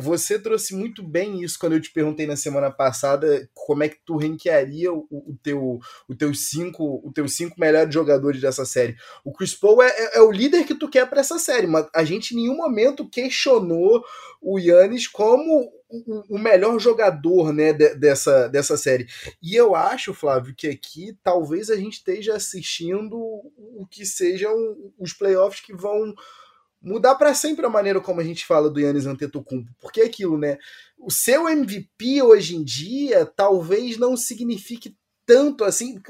Você trouxe muito bem isso quando eu te perguntei na semana passada como é que tu ranquearia o, o teu, o teu cinco, o teu cinco melhores jogadores dessa série. O Chris Paul é, é, é o líder que tu quer para essa série, mas a gente em nenhum momento questionou o Yannis como o, o melhor jogador né, de, dessa, dessa série. E eu acho, Flávio, que aqui talvez a gente esteja assistindo o que sejam os playoffs que vão mudar para sempre a maneira como a gente fala do Yannis Antetokounmpo, porque é aquilo, né? O seu MVP hoje em dia talvez não signifique tanto assim,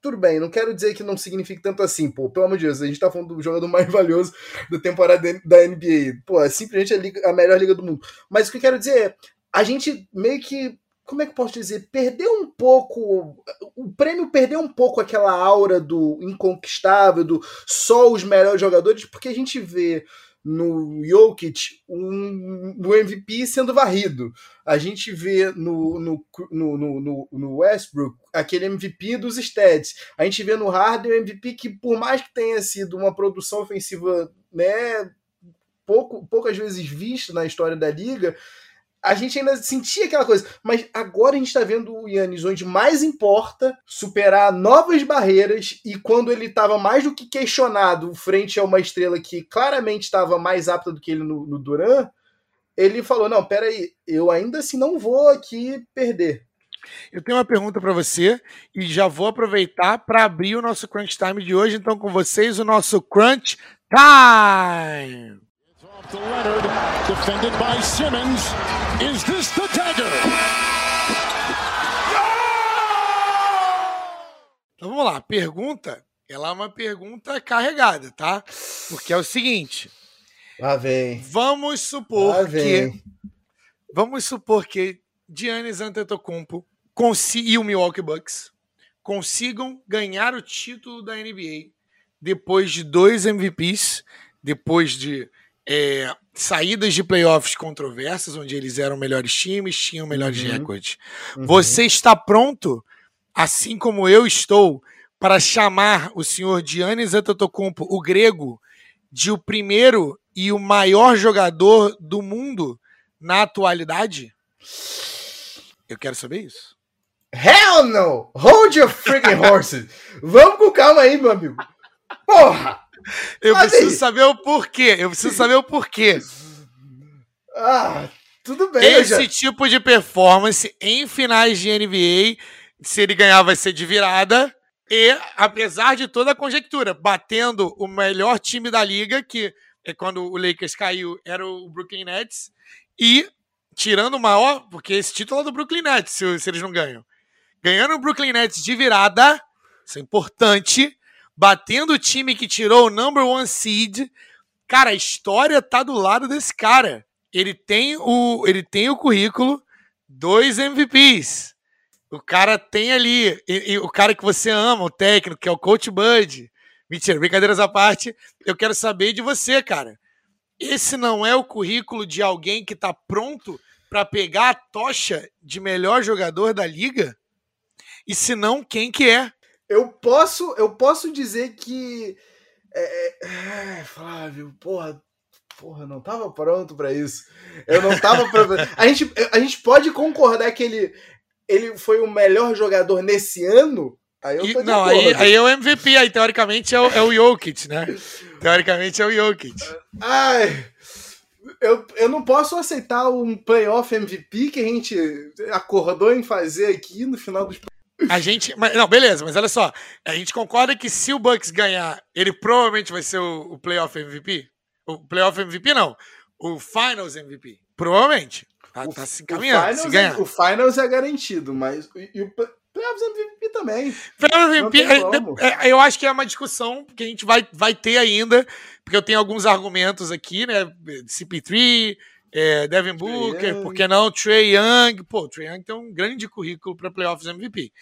tudo bem, não quero dizer que não signifique tanto assim, pô, pelo amor de Deus, a gente tá falando do jogador mais valioso da temporada da NBA, pô, é simplesmente a, liga, a melhor liga do mundo. Mas o que eu quero dizer é, a gente meio que como é que eu posso dizer? Perdeu um pouco. O prêmio perdeu um pouco aquela aura do inconquistável, do só os melhores jogadores, porque a gente vê no Jokic um, um MVP sendo varrido. A gente vê no, no, no, no, no Westbrook aquele MVP dos stats. A gente vê no Harden o MVP que, por mais que tenha sido uma produção ofensiva né, pouco, poucas vezes vista na história da liga, a gente ainda sentia aquela coisa. Mas agora a gente está vendo o Yannis onde mais importa superar novas barreiras e quando ele estava mais do que questionado frente a uma estrela que claramente estava mais apta do que ele no, no Duran, ele falou: Não, peraí, eu ainda assim não vou aqui perder. Eu tenho uma pergunta para você e já vou aproveitar para abrir o nosso Crunch Time de hoje. Então, com vocês, o nosso Crunch Time! To Leonard, defended by Simmons. Is this the dagger? Então vamos lá, pergunta. Ela é uma pergunta carregada, tá? Porque é o seguinte. Lá vem. Vamos supor Lá vem. que. Vamos supor que Giannis Antetokounmpo e o Milwaukee Bucks consigam ganhar o título da NBA depois de dois MVPs, depois de é, saídas de playoffs controversas, onde eles eram melhores times, tinham melhores uhum. recordes. Uhum. Você está pronto, assim como eu estou, para chamar o senhor Giannis Antetokounmpo, o grego, de o primeiro e o maior jogador do mundo na atualidade? Eu quero saber isso. Hell no! Hold your freaking horses! *laughs* Vamos com calma aí, meu amigo. Porra! Eu preciso saber o porquê. Eu preciso saber o porquê. Ah, tudo bem. Esse já... tipo de performance em finais de NBA, se ele ganhar, vai ser de virada. E, apesar de toda a conjectura, batendo o melhor time da liga, que é quando o Lakers caiu, era o Brooklyn Nets, e tirando o maior, porque esse título é do Brooklyn Nets, se, se eles não ganham. Ganhando o Brooklyn Nets de virada, isso é importante, batendo o time que tirou o number one seed. Cara, a história tá do lado desse cara. Ele tem o, ele tem o currículo, dois MVPs. O cara tem ali, e, e, o cara que você ama, o técnico, que é o Coach Bud. Mentira, brincadeiras à parte. Eu quero saber de você, cara. Esse não é o currículo de alguém que tá pronto para pegar a tocha de melhor jogador da liga? E se não, quem que é? Eu posso, eu posso dizer que. É, é, Flávio, porra, porra, não tava pronto para isso. Eu não tava pronto. a, gente, a gente pode concordar que ele, ele foi o melhor jogador nesse ano? Aí eu tô não, aí, aí é o MVP, aí teoricamente é o, é o Jokic, né? Teoricamente é o Jokic. Ai. Eu, eu não posso aceitar um playoff MVP que a gente acordou em fazer aqui no final dos a gente. Mas, não, beleza, mas olha só. A gente concorda que se o Bucks ganhar, ele provavelmente vai ser o, o Playoff MVP? O Playoff MVP não. O Finals MVP. Provavelmente. Tá, o, tá se encaminhando. Se ganhar. É, o Finals é garantido, mas. E o Playoffs MVP também. Playoffs MVP, é, é, eu acho que é uma discussão que a gente vai, vai ter ainda, porque eu tenho alguns argumentos aqui, né? CP3 é, Devin Booker, por que não? Trey Young. Pô, o Trey Young tem um grande currículo para playoffs MVP.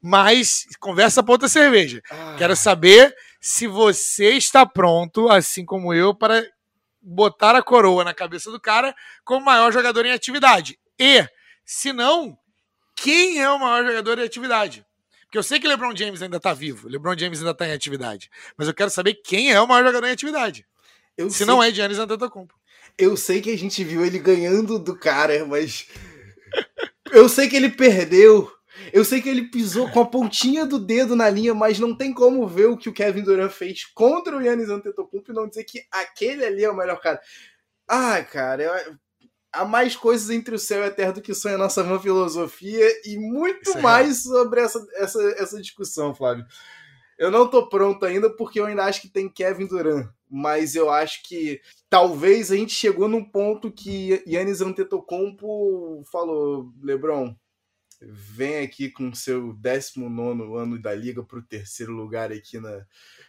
Mas, conversa para outra cerveja. Ah. Quero saber se você está pronto, assim como eu, para botar a coroa na cabeça do cara como maior jogador em atividade. E, se não, quem é o maior jogador em atividade? Porque eu sei que LeBron James ainda está vivo, LeBron James ainda está em atividade, mas eu quero saber quem é o maior jogador em atividade. Eu se sei... não é Giannis Antetokounmpo. Eu sei que a gente viu ele ganhando do cara, mas. Eu sei que ele perdeu. Eu sei que ele pisou com a pontinha do dedo na linha, mas não tem como ver o que o Kevin Durant fez contra o Yannis Antetokounmpo e não dizer que aquele ali é o melhor cara. Ah, cara, eu... há mais coisas entre o céu e a terra do que sonha a nossa vã filosofia e muito é mais sobre essa, essa, essa discussão, Flávio. Eu não tô pronto ainda porque eu ainda acho que tem Kevin Durant, mas eu acho que talvez a gente chegou num ponto que Yannis Antetokounmpo falou, LeBron, vem aqui com seu 19 ano da liga para o terceiro lugar aqui na,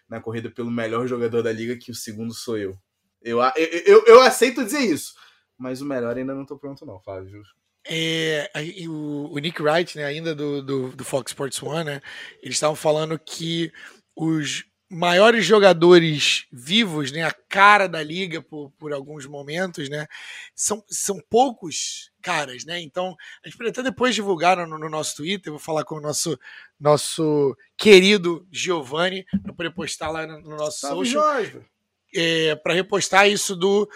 na corrida pelo melhor jogador da liga, que o segundo sou eu. Eu, eu, eu, eu aceito dizer isso, mas o melhor ainda não tô pronto, não, Flávio. É, o, Nick Wright, né, ainda do, do, do, Fox Sports One, né, eles estavam falando que os maiores jogadores vivos, né, a cara da liga por, por alguns momentos, né, são, são poucos caras, né? Então, a gente até depois divulgar no, no, nosso Twitter, vou falar com o nosso nosso querido Giovanni para poder postar lá no, no nosso Salve, social. É, para repostar isso do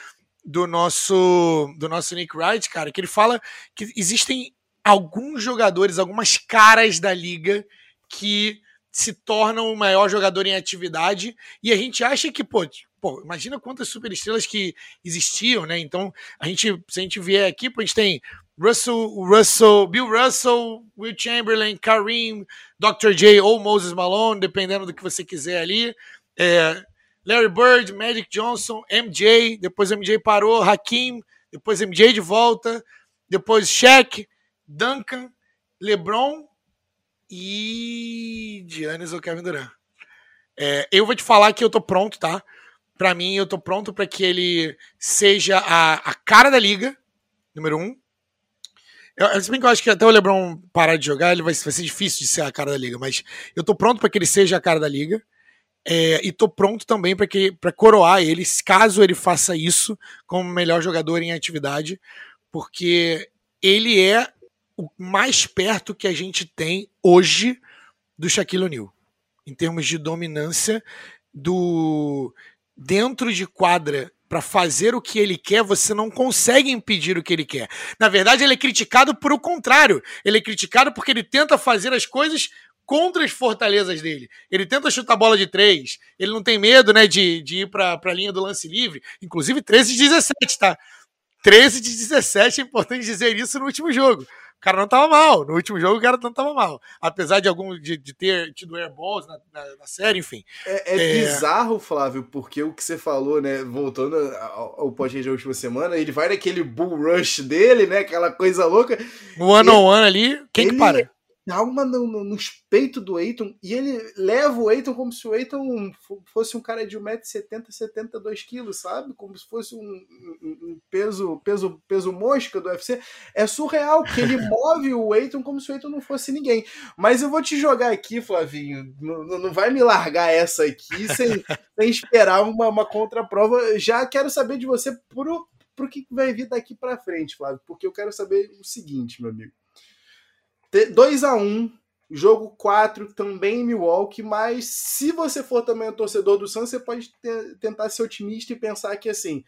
do nosso do nosso Nick Wright, cara, que ele fala que existem alguns jogadores, algumas caras da liga que se tornam o maior jogador em atividade e a gente acha que, pô, pô imagina quantas superestrelas que existiam, né? Então, a gente, se a gente vier aqui, pô, a gente tem Russell, Russell, Bill Russell, Will Chamberlain, Kareem, Dr. J ou Moses Malone, dependendo do que você quiser ali. É, Larry Bird, Magic Johnson, MJ, depois MJ parou, Hakim, depois MJ de volta, depois Shaq, Duncan, LeBron e Giannis ou Kevin Durant. É, eu vou te falar que eu tô pronto, tá? Para mim, eu tô pronto para que ele seja a, a cara da liga, número um. Eu, se bem que eu acho que até o LeBron parar de jogar, ele vai, vai ser difícil de ser a cara da liga, mas eu tô pronto para que ele seja a cara da liga. É, e tô pronto também para coroar ele, caso ele faça isso como melhor jogador em atividade, porque ele é o mais perto que a gente tem hoje do Shaquille O'Neal, em termos de dominância do dentro de quadra para fazer o que ele quer, você não consegue impedir o que ele quer. Na verdade, ele é criticado por o contrário. Ele é criticado porque ele tenta fazer as coisas contra as fortalezas dele. Ele tenta chutar bola de três, ele não tem medo né, de, de ir para a linha do lance livre, inclusive 13 de 17, tá? 13 de 17, é importante dizer isso no último jogo. O cara não tava mal. No último jogo, o cara não tava mal. Apesar de algum de, de ter tido airballs na, na, na série, enfim. É, é, é, bizarro, Flávio, porque o que você falou, né? Voltando ao, ao podcast da última semana, ele vai naquele bull rush dele, né? Aquela coisa louca. One on one ali, quem que para? Dá uma no, no, nos peitos do Eiton e ele leva o Eiton como se o Eiton fosse um cara de 1,70m, 72kg, sabe? Como se fosse um, um, peso, peso, peso mosca do UFC. É surreal que ele *laughs* move o Eiton como se o Eiton não fosse ninguém. Mas eu vou te jogar aqui, Flavinho. Não, não vai me largar essa aqui sem, *laughs* sem esperar uma, uma contraprova. Já quero saber de você pro, pro que vai vir daqui para frente, Flávio, porque eu quero saber o seguinte, meu amigo. 2 a 1 jogo 4 também em Milwaukee, mas se você for também um torcedor do Suns, você pode ter, tentar ser otimista e pensar que assim,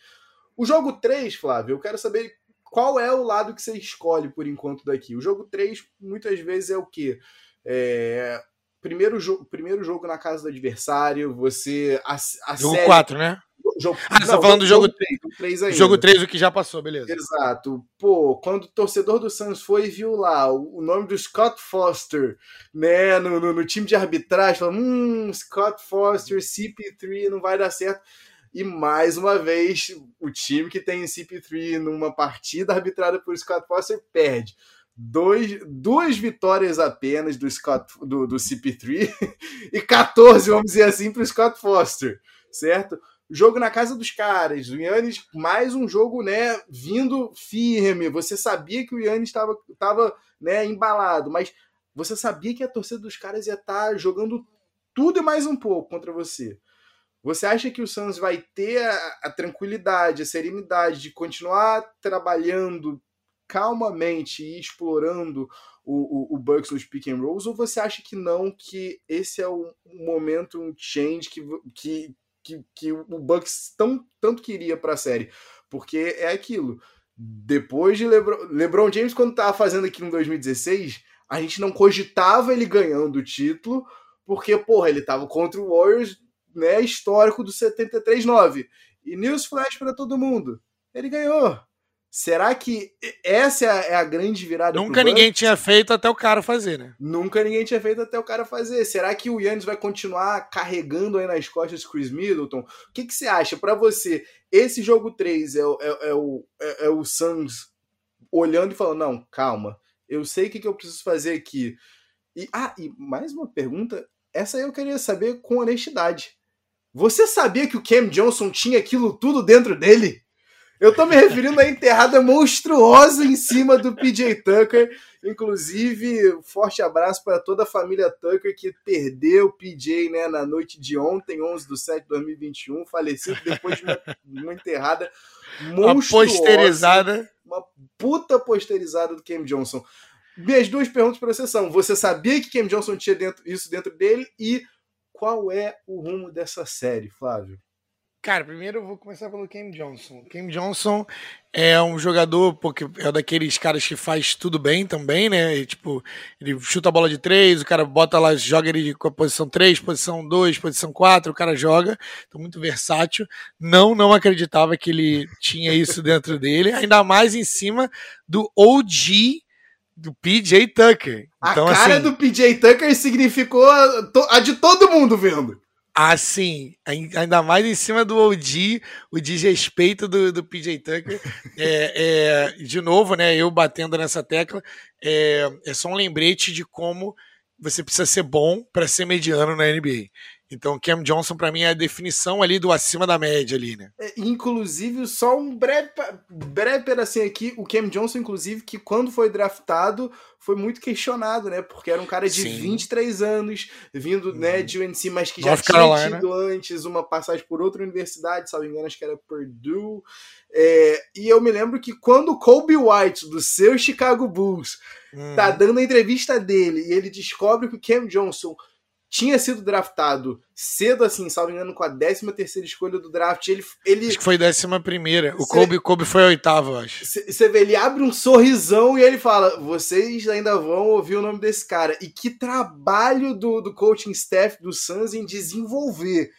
o jogo 3, Flávio, eu quero saber qual é o lado que você escolhe por enquanto daqui. O jogo 3 muitas vezes é o quê? É, primeiro, jo primeiro jogo na casa do adversário, você. A, a jogo série, 4, né? Jogo, ah, você tá falando do jogo 3. 3 ainda. Jogo 3, o que já passou, beleza. Exato. Pô, quando o torcedor do Suns foi e viu lá o, nome do Scott Foster, né, no, no, no time de arbitragem, falou: hum, Scott Foster, CP3, não vai dar certo. E mais uma vez, o time que tem CP3 numa partida arbitrada por Scott Foster perde. Dois, duas vitórias apenas do Scott do, do CP3 *laughs* e 14, vamos dizer assim, para o Scott Foster, certo? Jogo na casa dos caras. O Yannis, mais um jogo, né, vindo firme. Você sabia que o Yannis estava tava, né, embalado, mas você sabia que a torcida dos caras ia estar tá jogando tudo e mais um pouco contra você. Você acha que o Suns vai ter a, a tranquilidade, a serenidade de continuar trabalhando calmamente e explorando o, o, o Bucks nos pick and rolls, ou você acha que não, que esse é o momento, um change que, que que, que o Bucks tão, tanto queria para a série. Porque é aquilo. Depois de LeBron, LeBron James, quando estava fazendo aquilo em 2016, a gente não cogitava ele ganhando o título, porque, porra, ele estava contra o Warriors, né, histórico do 73-9. E news flash para todo mundo. Ele ganhou. Será que essa é a, é grande virada? Nunca ninguém tinha feito até o cara fazer, né? Nunca ninguém tinha feito até o cara fazer. Será que o Yannis vai continuar carregando aí nas costas Chris Middleton? O que, que você acha? Para você, esse jogo 3 é, é, é, o, é, é o Suns olhando e falando: não, calma, eu sei o que, que eu preciso fazer aqui. E, ah, e mais uma pergunta, essa eu queria saber com honestidade. Você sabia que o Cam Johnson tinha aquilo tudo dentro dele? Eu tô me referindo à enterrada monstruosa em cima do PJ Tucker. Inclusive, forte abraço para toda a família Tucker que perdeu o PJ né, na noite de ontem, 11 de 7 de 2021, falecido depois de uma, uma enterrada monstruosa. Uma posterizada. Uma puta posterizada do Cam Johnson. Minhas duas perguntas para você são: você sabia que Cam Johnson tinha dentro, isso dentro dele? E qual é o rumo dessa série, Flávio? Cara, primeiro eu vou começar pelo Cam Johnson. Cam Johnson é um jogador, porque é daqueles caras que faz tudo bem também, né? E, tipo, ele chuta a bola de três, o cara bota lá, joga ele com a posição 3, posição 2, posição 4, o cara joga. Então, muito versátil. Não, não acreditava que ele tinha isso dentro dele, ainda mais em cima do OG do PJ Tucker. Então, a cara assim, do PJ Tucker significou a, a de todo mundo vendo. Assim, ainda mais em cima do OG, o desrespeito do, do PJ Tucker. *laughs* É, é, de novo, né? Eu batendo nessa tecla, é, é só um lembrete de como você precisa ser bom para ser mediano na NBA. Então, Cam Johnson, para mim, é a definição ali do acima da média ali, né? É, inclusive, só um breve, breve pedacinho aqui, o Cam Johnson, inclusive, que quando foi draftado, foi muito questionado, né? Porque era um cara de Sim. 23 anos, vindo uhum. né, de UNC, mas que North já tinha tido antes uma passagem por outra universidade, se não me engano, acho que era Purdue. É, e eu me lembro que quando o Kobe White, do seu Chicago Bulls, tá uhum. tá dando a entrevista dele e ele descobre que o Cam Johnson tinha sido draftado cedo, assim, salvo engano, com a 13 terceira escolha do draft. Ele, ele... Acho que foi décima primeira. O Kobe, Kobe foi a oitava, acho. Você vê, ele abre um sorrisão e ele fala: vocês ainda vão ouvir o nome desse cara. E que trabalho do, do coaching staff do Suns em desenvolver.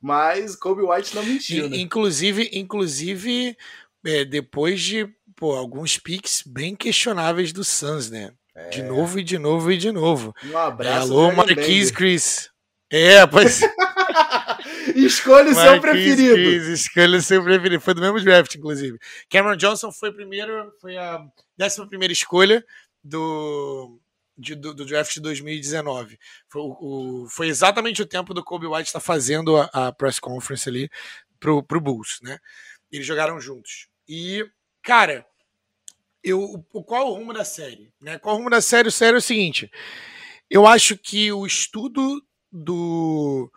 Mas Kobe White não mentiu, né? Inclusive, inclusive é, depois de pô, alguns picks bem questionáveis do Suns, né? É. De novo e de novo e de novo. Um abraço. Alô, Marquis Chris. É, pois. *laughs* Escolha o seu preferido. Chris, escolha o seu preferido. Foi do mesmo draft, inclusive. Cameron Johnson foi primeiro, foi a décima primeira escolha do, de, do, do, draft de 2019. Foi, o, foi, exatamente o tempo do Kobe White estar tá fazendo a, a, press conference ali pro, pro Bulls, né? Eles jogaram juntos. E, cara, eu, qual o rumo da série? Né? Qual o rumo da série? O série é o seguinte: eu acho que o estudo do,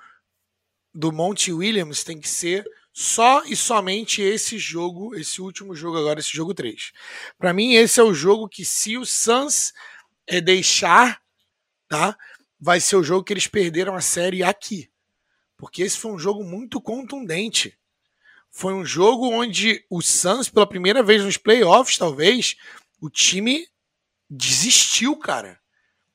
do Monty Williams tem que ser só e somente esse jogo, esse último jogo agora, esse jogo 3. Para mim, esse é o jogo que, se o Suns é deixar, tá? Vai ser o jogo que eles perderam a série aqui. Porque esse foi um jogo muito contundente. Foi um jogo onde o Suns, pela primeira vez nos playoffs, talvez, o time desistiu, cara.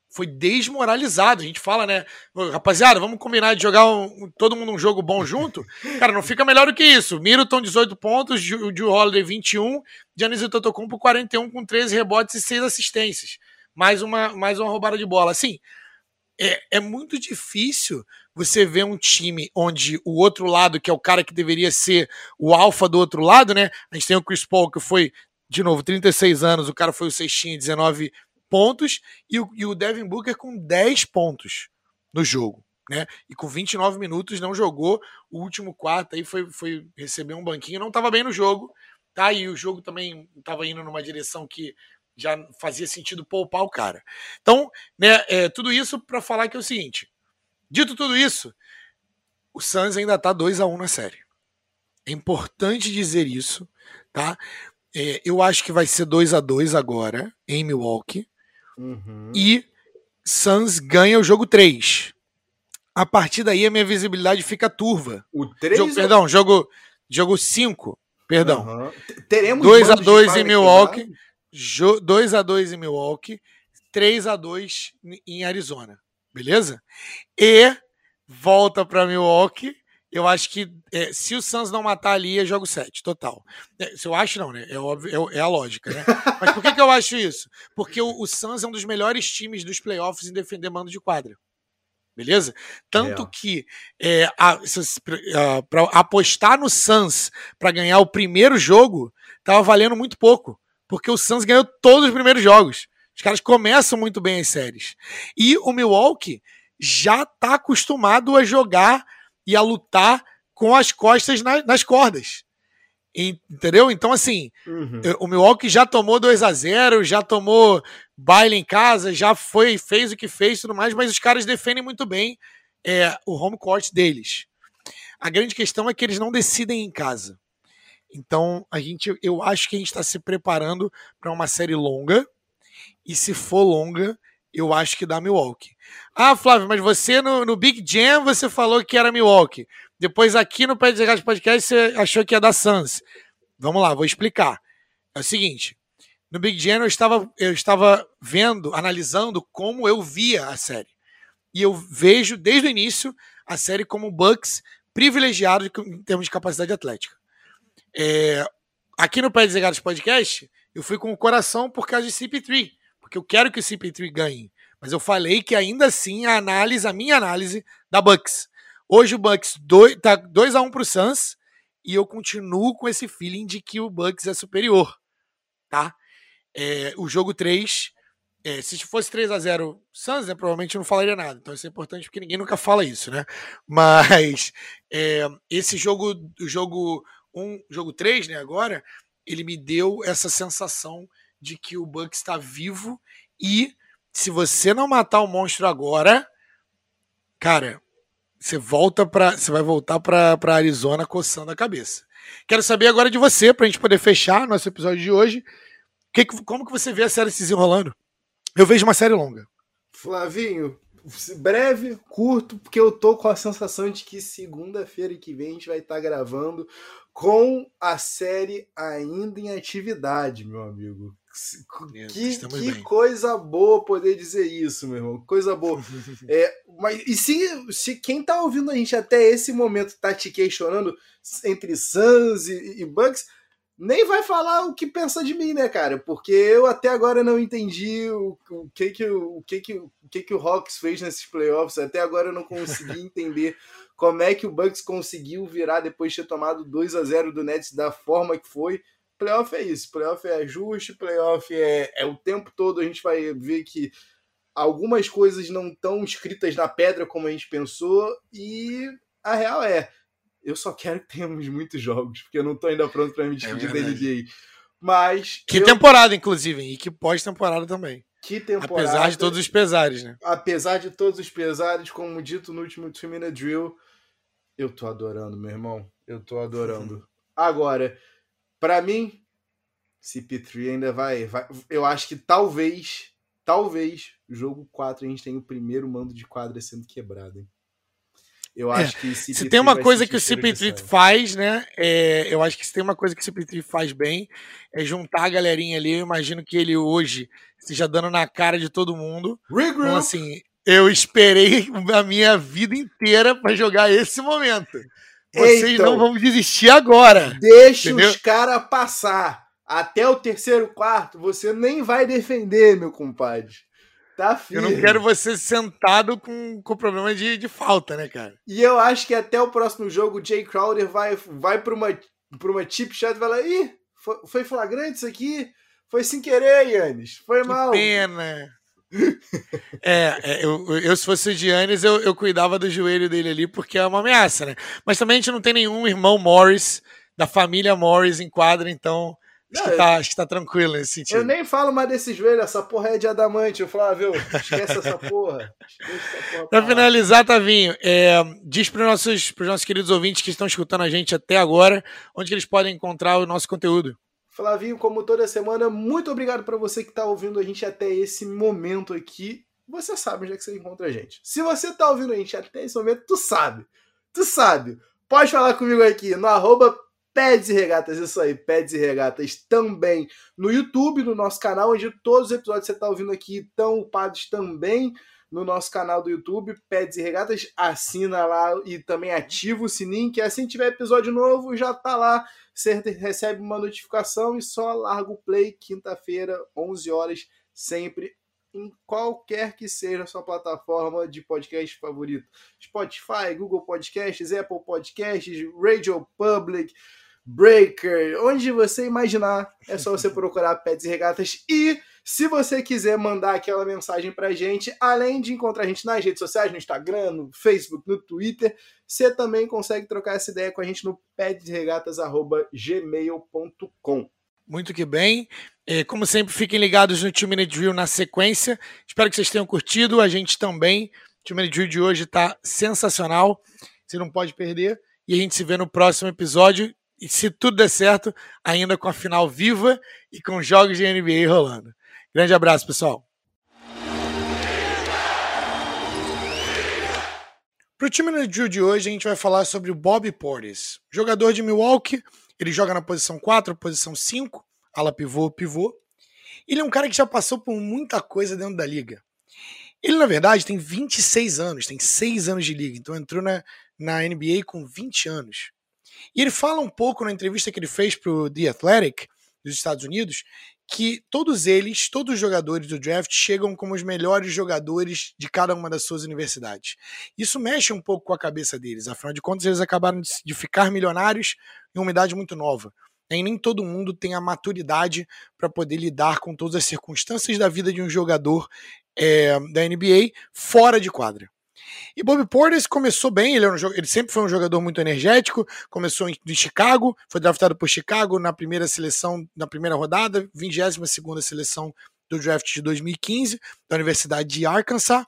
Foi desmoralizado. A gente fala, né? Rapaziada, vamos combinar de jogar um, todo mundo um jogo bom junto? *laughs* Cara, não fica melhor do que isso. Middleton, 18 pontos, o Drew Holiday, 21, Giannis Antetokounmpo, 41 com 13 rebotes e 6 assistências. Mais uma, mais uma roubada de bola. Assim, é, é muito difícil você ver um time onde o outro lado, que é o cara que deveria ser o alfa do outro lado, né? A gente tem o Chris Paul, que foi, de novo, 36 anos, o cara foi o cestinha, 19 pontos, e o, e o Devin Booker com 10 pontos no jogo. Né? E com 29 minutos não jogou o último quarto, aí foi, foi receber um banquinho, não estava bem no jogo, tá? E o jogo também estava indo numa direção que já fazia sentido poupar o cara. Então, né, é, tudo isso para falar que é o seguinte: dito tudo isso, o Suns ainda tá 2 a 1 na série. É importante dizer isso, tá? É, eu acho que vai ser 2 a 2 agora em Milwaukee. Uhum. E Suns ganha o jogo 3. A partir daí a minha visibilidade fica turva. O 3 jogo, ou... Perdão, jogo jogo 5, perdão. Uhum. Teremos 2 a 2 em Milwaukee. 2 a 2 em Milwaukee, 3 a 2 em Arizona, beleza? E volta para Milwaukee eu acho que é, se o Suns não matar ali, é jogo 7, total. É, se eu acho, não, né? É, óbvio, é, é, a lógica, né? *laughs* Mas por que, que eu acho isso? Porque o, o Suns é um dos melhores times dos playoffs em defender mando de quadra. Beleza? Tanto é. que é, para apostar no Suns para ganhar o primeiro jogo, tava valendo muito pouco. Porque o Suns ganhou todos os primeiros jogos. Os caras começam muito bem as séries. E o Milwaukee já tá acostumado a jogar e a lutar com as costas na, nas cordas. Entendeu? Então, assim, uhum. o Milwaukee já tomou 2 a 0 já tomou baile em casa, já foi, fez o que fez tudo mais, mas os caras defendem muito bem é, o home court deles. A grande questão é que eles não decidem em casa. Então, a gente, eu acho que a gente está se preparando para uma série longa. E se for longa, eu acho que dá Milwaukee. Ah, Flávio, mas você no, no Big Jam você falou que era Milwaukee. Depois aqui no Pé de Podcast você achou que ia dar Suns. Vamos lá, vou explicar. É o seguinte, no Big Jam eu estava, eu estava vendo, analisando como eu via a série. E eu vejo desde o início a série como Bucks privilegiado em termos de capacidade atlética. É, aqui no Pé de Podcast, eu fui com o coração por causa de CP3, porque eu quero que o CP3 ganhe. Mas eu falei que ainda assim a análise, a minha análise da Bucks. Hoje o Bucks dois, tá 2 a 1 um pro Suns e eu continuo com esse feeling de que o Bucks é superior, tá? É, o jogo 3, é, se fosse 3 a 0 Suns, né, provavelmente eu não falaria nada. Então isso é importante porque ninguém nunca fala isso, né? *laughs* Mas é, esse jogo, o jogo 1, um, jogo 3, né, agora, ele me deu essa sensação de que o Bucks está vivo e se você não matar o monstro agora, cara, você volta para, você vai voltar para Arizona coçando a cabeça. Quero saber agora de você para a gente poder fechar nosso episódio de hoje. Que, como que você vê a série se desenrolando? Eu vejo uma série longa. Flavinho, breve, curto, porque eu tô com a sensação de que segunda-feira que vem a gente vai estar tá gravando com a série ainda em atividade, meu amigo. Que, que coisa boa poder dizer isso, meu irmão. Coisa boa. *laughs* é, mas, e se, se quem tá ouvindo a gente até esse momento tá te questionando entre Suns e, e Bucks, nem vai falar o que pensa de mim, né, cara? Porque eu até agora não entendi o, o que que o, que que o que que o Hawks fez nesses playoffs. Até agora eu não consegui *laughs* entender como é que o Bucks conseguiu virar depois de ter tomado 2 a 0 do Nets da forma que foi. Playoff é isso, playoff é ajuste, playoff é, é o tempo todo a gente vai ver que algumas coisas não estão escritas na pedra como a gente pensou e a real é, eu só quero que tenhamos muitos jogos, porque eu não estou ainda pronto para me é despedir é da NBA. Mas. Que eu... temporada, inclusive, e que pós-temporada também. Que temporada. Apesar de todos os pesares, né? Apesar de todos os pesares, como dito no último Two Minute Drill, eu tô adorando, meu irmão. Eu tô adorando. *laughs* Agora, para mim, CP3 ainda vai, vai. Eu acho que talvez, talvez, jogo 4 a gente tenha o primeiro mando de quadra sendo quebrado, hein? Eu é, acho que se tem uma coisa que o CP3 faz, né? É, eu acho que se tem uma coisa que o CP3 faz bem é juntar a galerinha ali. Eu imagino que ele hoje esteja dando na cara de todo mundo. Então, assim, eu esperei *laughs* a minha vida inteira para jogar esse momento. Vocês então, não vão desistir agora. Deixa entendeu? os caras passar. Até o terceiro quarto, você nem vai defender, meu compadre. Tá firme. Eu não quero você sentado com, com problema de, de falta, né, cara? E eu acho que até o próximo jogo, o Jay Crowder vai, vai para uma, pra uma chip shot e vai lá, ih, foi, foi flagrante isso aqui? Foi sem querer, Yannis. Foi que mal. pena. É, é eu, eu, se fosse o Giannis, eu, eu cuidava do joelho dele ali, porque é uma ameaça, né? Mas também a gente não tem nenhum irmão Morris, da família Morris em quadra, então acho, que tá, acho que tá tranquilo nesse sentido. Eu nem falo mais desse joelho, essa porra é de adamante, Flávio. Esquece essa porra. porra pra finalizar, Tavinho, é, diz para os nossos, pros nossos queridos ouvintes que estão escutando a gente até agora, onde que eles podem encontrar o nosso conteúdo. Flavinho, como toda semana, muito obrigado para você que está ouvindo a gente até esse momento aqui. Você sabe onde é que você encontra a gente. Se você está ouvindo a gente até esse momento, tu sabe. Tu sabe. Pode falar comigo aqui no arroba Peds e Regatas, isso aí, Peds e Regatas também no YouTube, no nosso canal, onde todos os episódios que você está ouvindo aqui estão upados também no nosso canal do YouTube, Peds e Regatas, assina lá e também ativa o sininho, que assim tiver episódio novo, já tá lá, você recebe uma notificação e só larga o play quinta-feira, 11 horas, sempre em qualquer que seja a sua plataforma de podcast favorito. Spotify, Google Podcasts, Apple Podcasts, Radio Public, Breaker, onde você imaginar, é só você *laughs* procurar Pets e Regatas. E se você quiser mandar aquela mensagem pra gente, além de encontrar a gente nas redes sociais, no Instagram, no Facebook, no Twitter, você também consegue trocar essa ideia com a gente no petsregatas.gmail.com. Muito que bem. É, como sempre, fiquem ligados no Two Minute Drill na sequência. Espero que vocês tenham curtido. A gente também. O Two Minute Drill de hoje está sensacional. Você não pode perder. E a gente se vê no próximo episódio. E se tudo der certo, ainda com a final viva e com jogos de NBA rolando. Grande abraço, pessoal. Para o time no Drill de hoje, a gente vai falar sobre o Bob Portis, jogador de Milwaukee. Ele joga na posição 4, posição 5 ala pivô, pivô. Ele é um cara que já passou por muita coisa dentro da liga. Ele, na verdade, tem 26 anos, tem 6 anos de liga, então entrou na, na NBA com 20 anos. E ele fala um pouco na entrevista que ele fez para o The Athletic dos Estados Unidos que todos eles, todos os jogadores do draft chegam como os melhores jogadores de cada uma das suas universidades. Isso mexe um pouco com a cabeça deles, afinal de contas eles acabaram de ficar milionários em uma idade muito nova. E nem todo mundo tem a maturidade para poder lidar com todas as circunstâncias da vida de um jogador é, da NBA fora de quadra. E Bob Portis começou bem, ele, um, ele, sempre foi um jogador muito energético, começou em, em, Chicago, foi draftado por Chicago na primeira seleção, na primeira rodada, 22 segunda seleção do draft de 2015, da Universidade de Arkansas,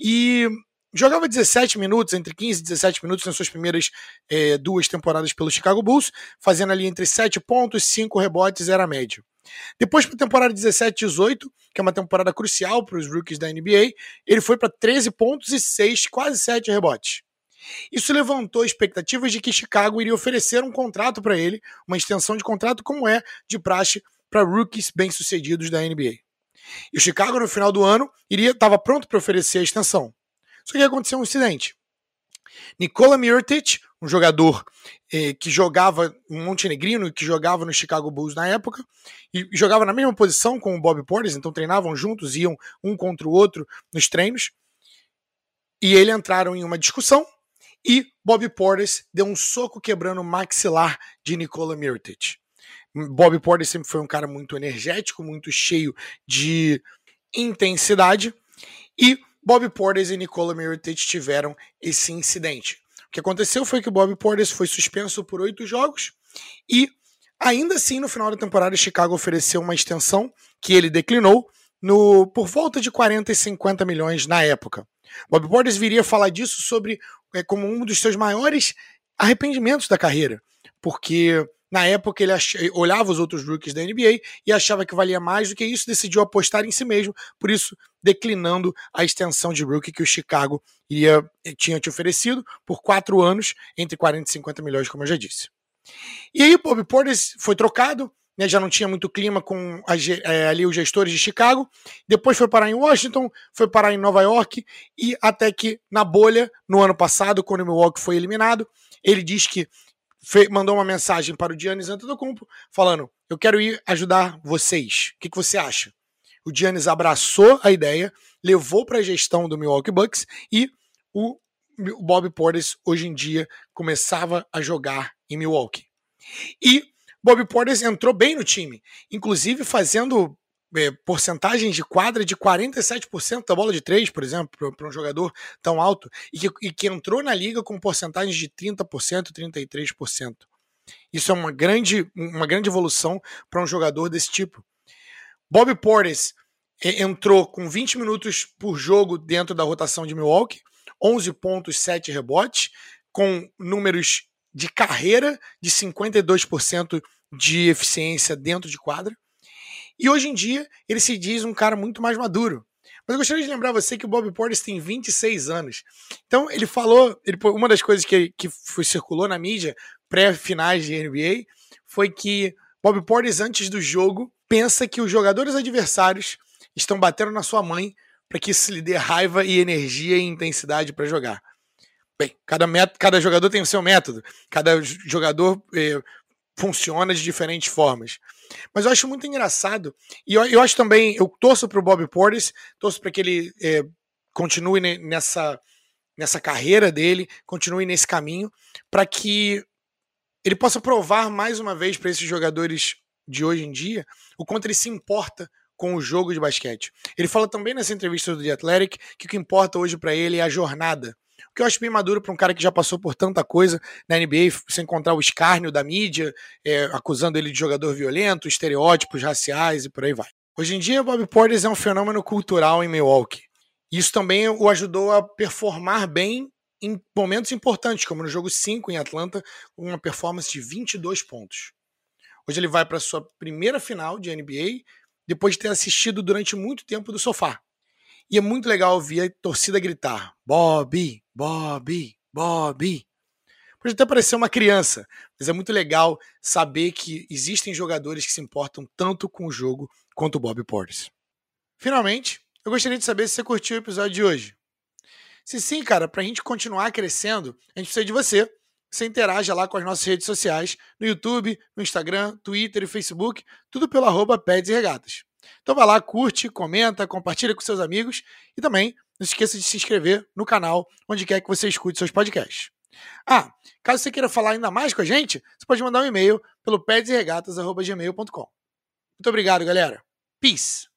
e jogava 17 minutos, entre 15 e 17 minutos nas suas primeiras é, duas temporadas pelo Chicago Bulls, fazendo ali entre 7 pontos, 5 rebotes, era médio. Depois, para a temporada 17 18, que é uma temporada crucial para os rookies da NBA, ele foi para 13 pontos e 6, quase 7 rebotes. Isso levantou expectativas de que Chicago iria oferecer um contrato para ele, uma extensão de contrato, como é de praxe para rookies bem-sucedidos da NBA. E o Chicago, no final do ano, iria estava pronto para oferecer a extensão. Só que aconteceu um incidente. Nikola Mirotic, um jogador eh, que jogava, um montenegrino que jogava no Chicago Bulls na época, e jogava na mesma posição com o Bob Portis, então treinavam juntos, iam um contra o outro nos treinos. E ele entraram em uma discussão e Bob Portis deu um soco quebrando o maxilar de Nikola Mirotic. Bob Portis sempre foi um cara muito energético, muito cheio de intensidade e Bob Portis e Nikola Mirotic tiveram esse incidente. Que aconteceu foi que o Bob Portis foi suspenso por oito jogos e, ainda assim, no final da temporada, Chicago ofereceu uma extensão que ele declinou no, por volta de 40 e 50 milhões na época. Bob Portis viria falar disso sobre é, como um dos seus maiores arrependimentos da carreira, porque na época, ele ach... olhava os outros rookies da NBA e achava que valia mais do que isso, decidiu apostar em si mesmo, por isso declinando a extensão de rookie que o Chicago iria... tinha te oferecido por quatro anos, entre 40 e 50 milhões, como eu já disse. E aí, Bob Portis foi trocado, né, já não tinha muito clima com a, é, ali os gestores de Chicago. Depois foi parar em Washington, foi parar em Nova York e até que na bolha, no ano passado, quando o Milwaukee foi eliminado, ele diz que mandou uma mensagem para o Giannis Antetokounmpo falando: "Eu quero ir ajudar vocês. O que, que você acha?" O Giannis abraçou a ideia, levou para a gestão do Milwaukee Bucks e o Bob Portis hoje em dia começava a jogar em Milwaukee. E Bob Portis entrou bem no time, inclusive fazendo é, porcentagens de quadra de 47% da bola de três, por exemplo, para um jogador tão alto, e que, e que entrou na liga com porcentagens de 30%, 33%. Isso é uma grande, uma grande evolução para um jogador desse tipo. Bob Portis é, entrou com 20 minutos por jogo dentro da rotação de Milwaukee, 11 pontos, 7 rebotes, com números de carreira de 52% de eficiência dentro de quadra. E hoje em dia, ele se diz um cara muito mais maduro. Mas eu gostaria de lembrar você que o Bob Portis tem 26 anos. Então, ele falou. Ele, uma das coisas que, que foi, circulou na mídia pré-finais de NBA foi que Bob Portis, antes do jogo, pensa que os jogadores adversários estão batendo na sua mãe para que isso lhe dê raiva e energia e intensidade para jogar. Bem, cada, cada jogador tem o seu método, cada jogador é, funciona de diferentes formas. Mas eu acho muito engraçado, e eu, eu acho também, eu torço para o Bob Portis, torço para que ele é, continue nessa, nessa carreira dele, continue nesse caminho, para que ele possa provar mais uma vez para esses jogadores de hoje em dia o quanto ele se importa com o jogo de basquete. Ele fala também nessa entrevista do The Athletic que o que importa hoje para ele é a jornada. O que eu acho bem maduro para um cara que já passou por tanta coisa na NBA, sem encontrar o escárnio da mídia, é, acusando ele de jogador violento, estereótipos raciais e por aí vai. Hoje em dia, Bob Portis é um fenômeno cultural em Milwaukee. Isso também o ajudou a performar bem em momentos importantes, como no jogo 5 em Atlanta, com uma performance de 22 pontos. Hoje ele vai para sua primeira final de NBA, depois de ter assistido durante muito tempo do sofá. E é muito legal ouvir a torcida gritar: Bob, Bob, Bob. Pode até parecer uma criança, mas é muito legal saber que existem jogadores que se importam tanto com o jogo quanto o Bob Portis. Finalmente, eu gostaria de saber se você curtiu o episódio de hoje. Se sim, cara, para a gente continuar crescendo, a gente precisa de você. Você interaja lá com as nossas redes sociais, no YouTube, no Instagram, Twitter e Facebook, tudo pelo arroba e Regatas. Então vai lá, curte, comenta, compartilha com seus amigos e também não se esqueça de se inscrever no canal onde quer que você escute seus podcasts. Ah, caso você queira falar ainda mais com a gente, você pode mandar um e-mail pelo pedsregatas.gmail.com. Muito obrigado, galera. Peace!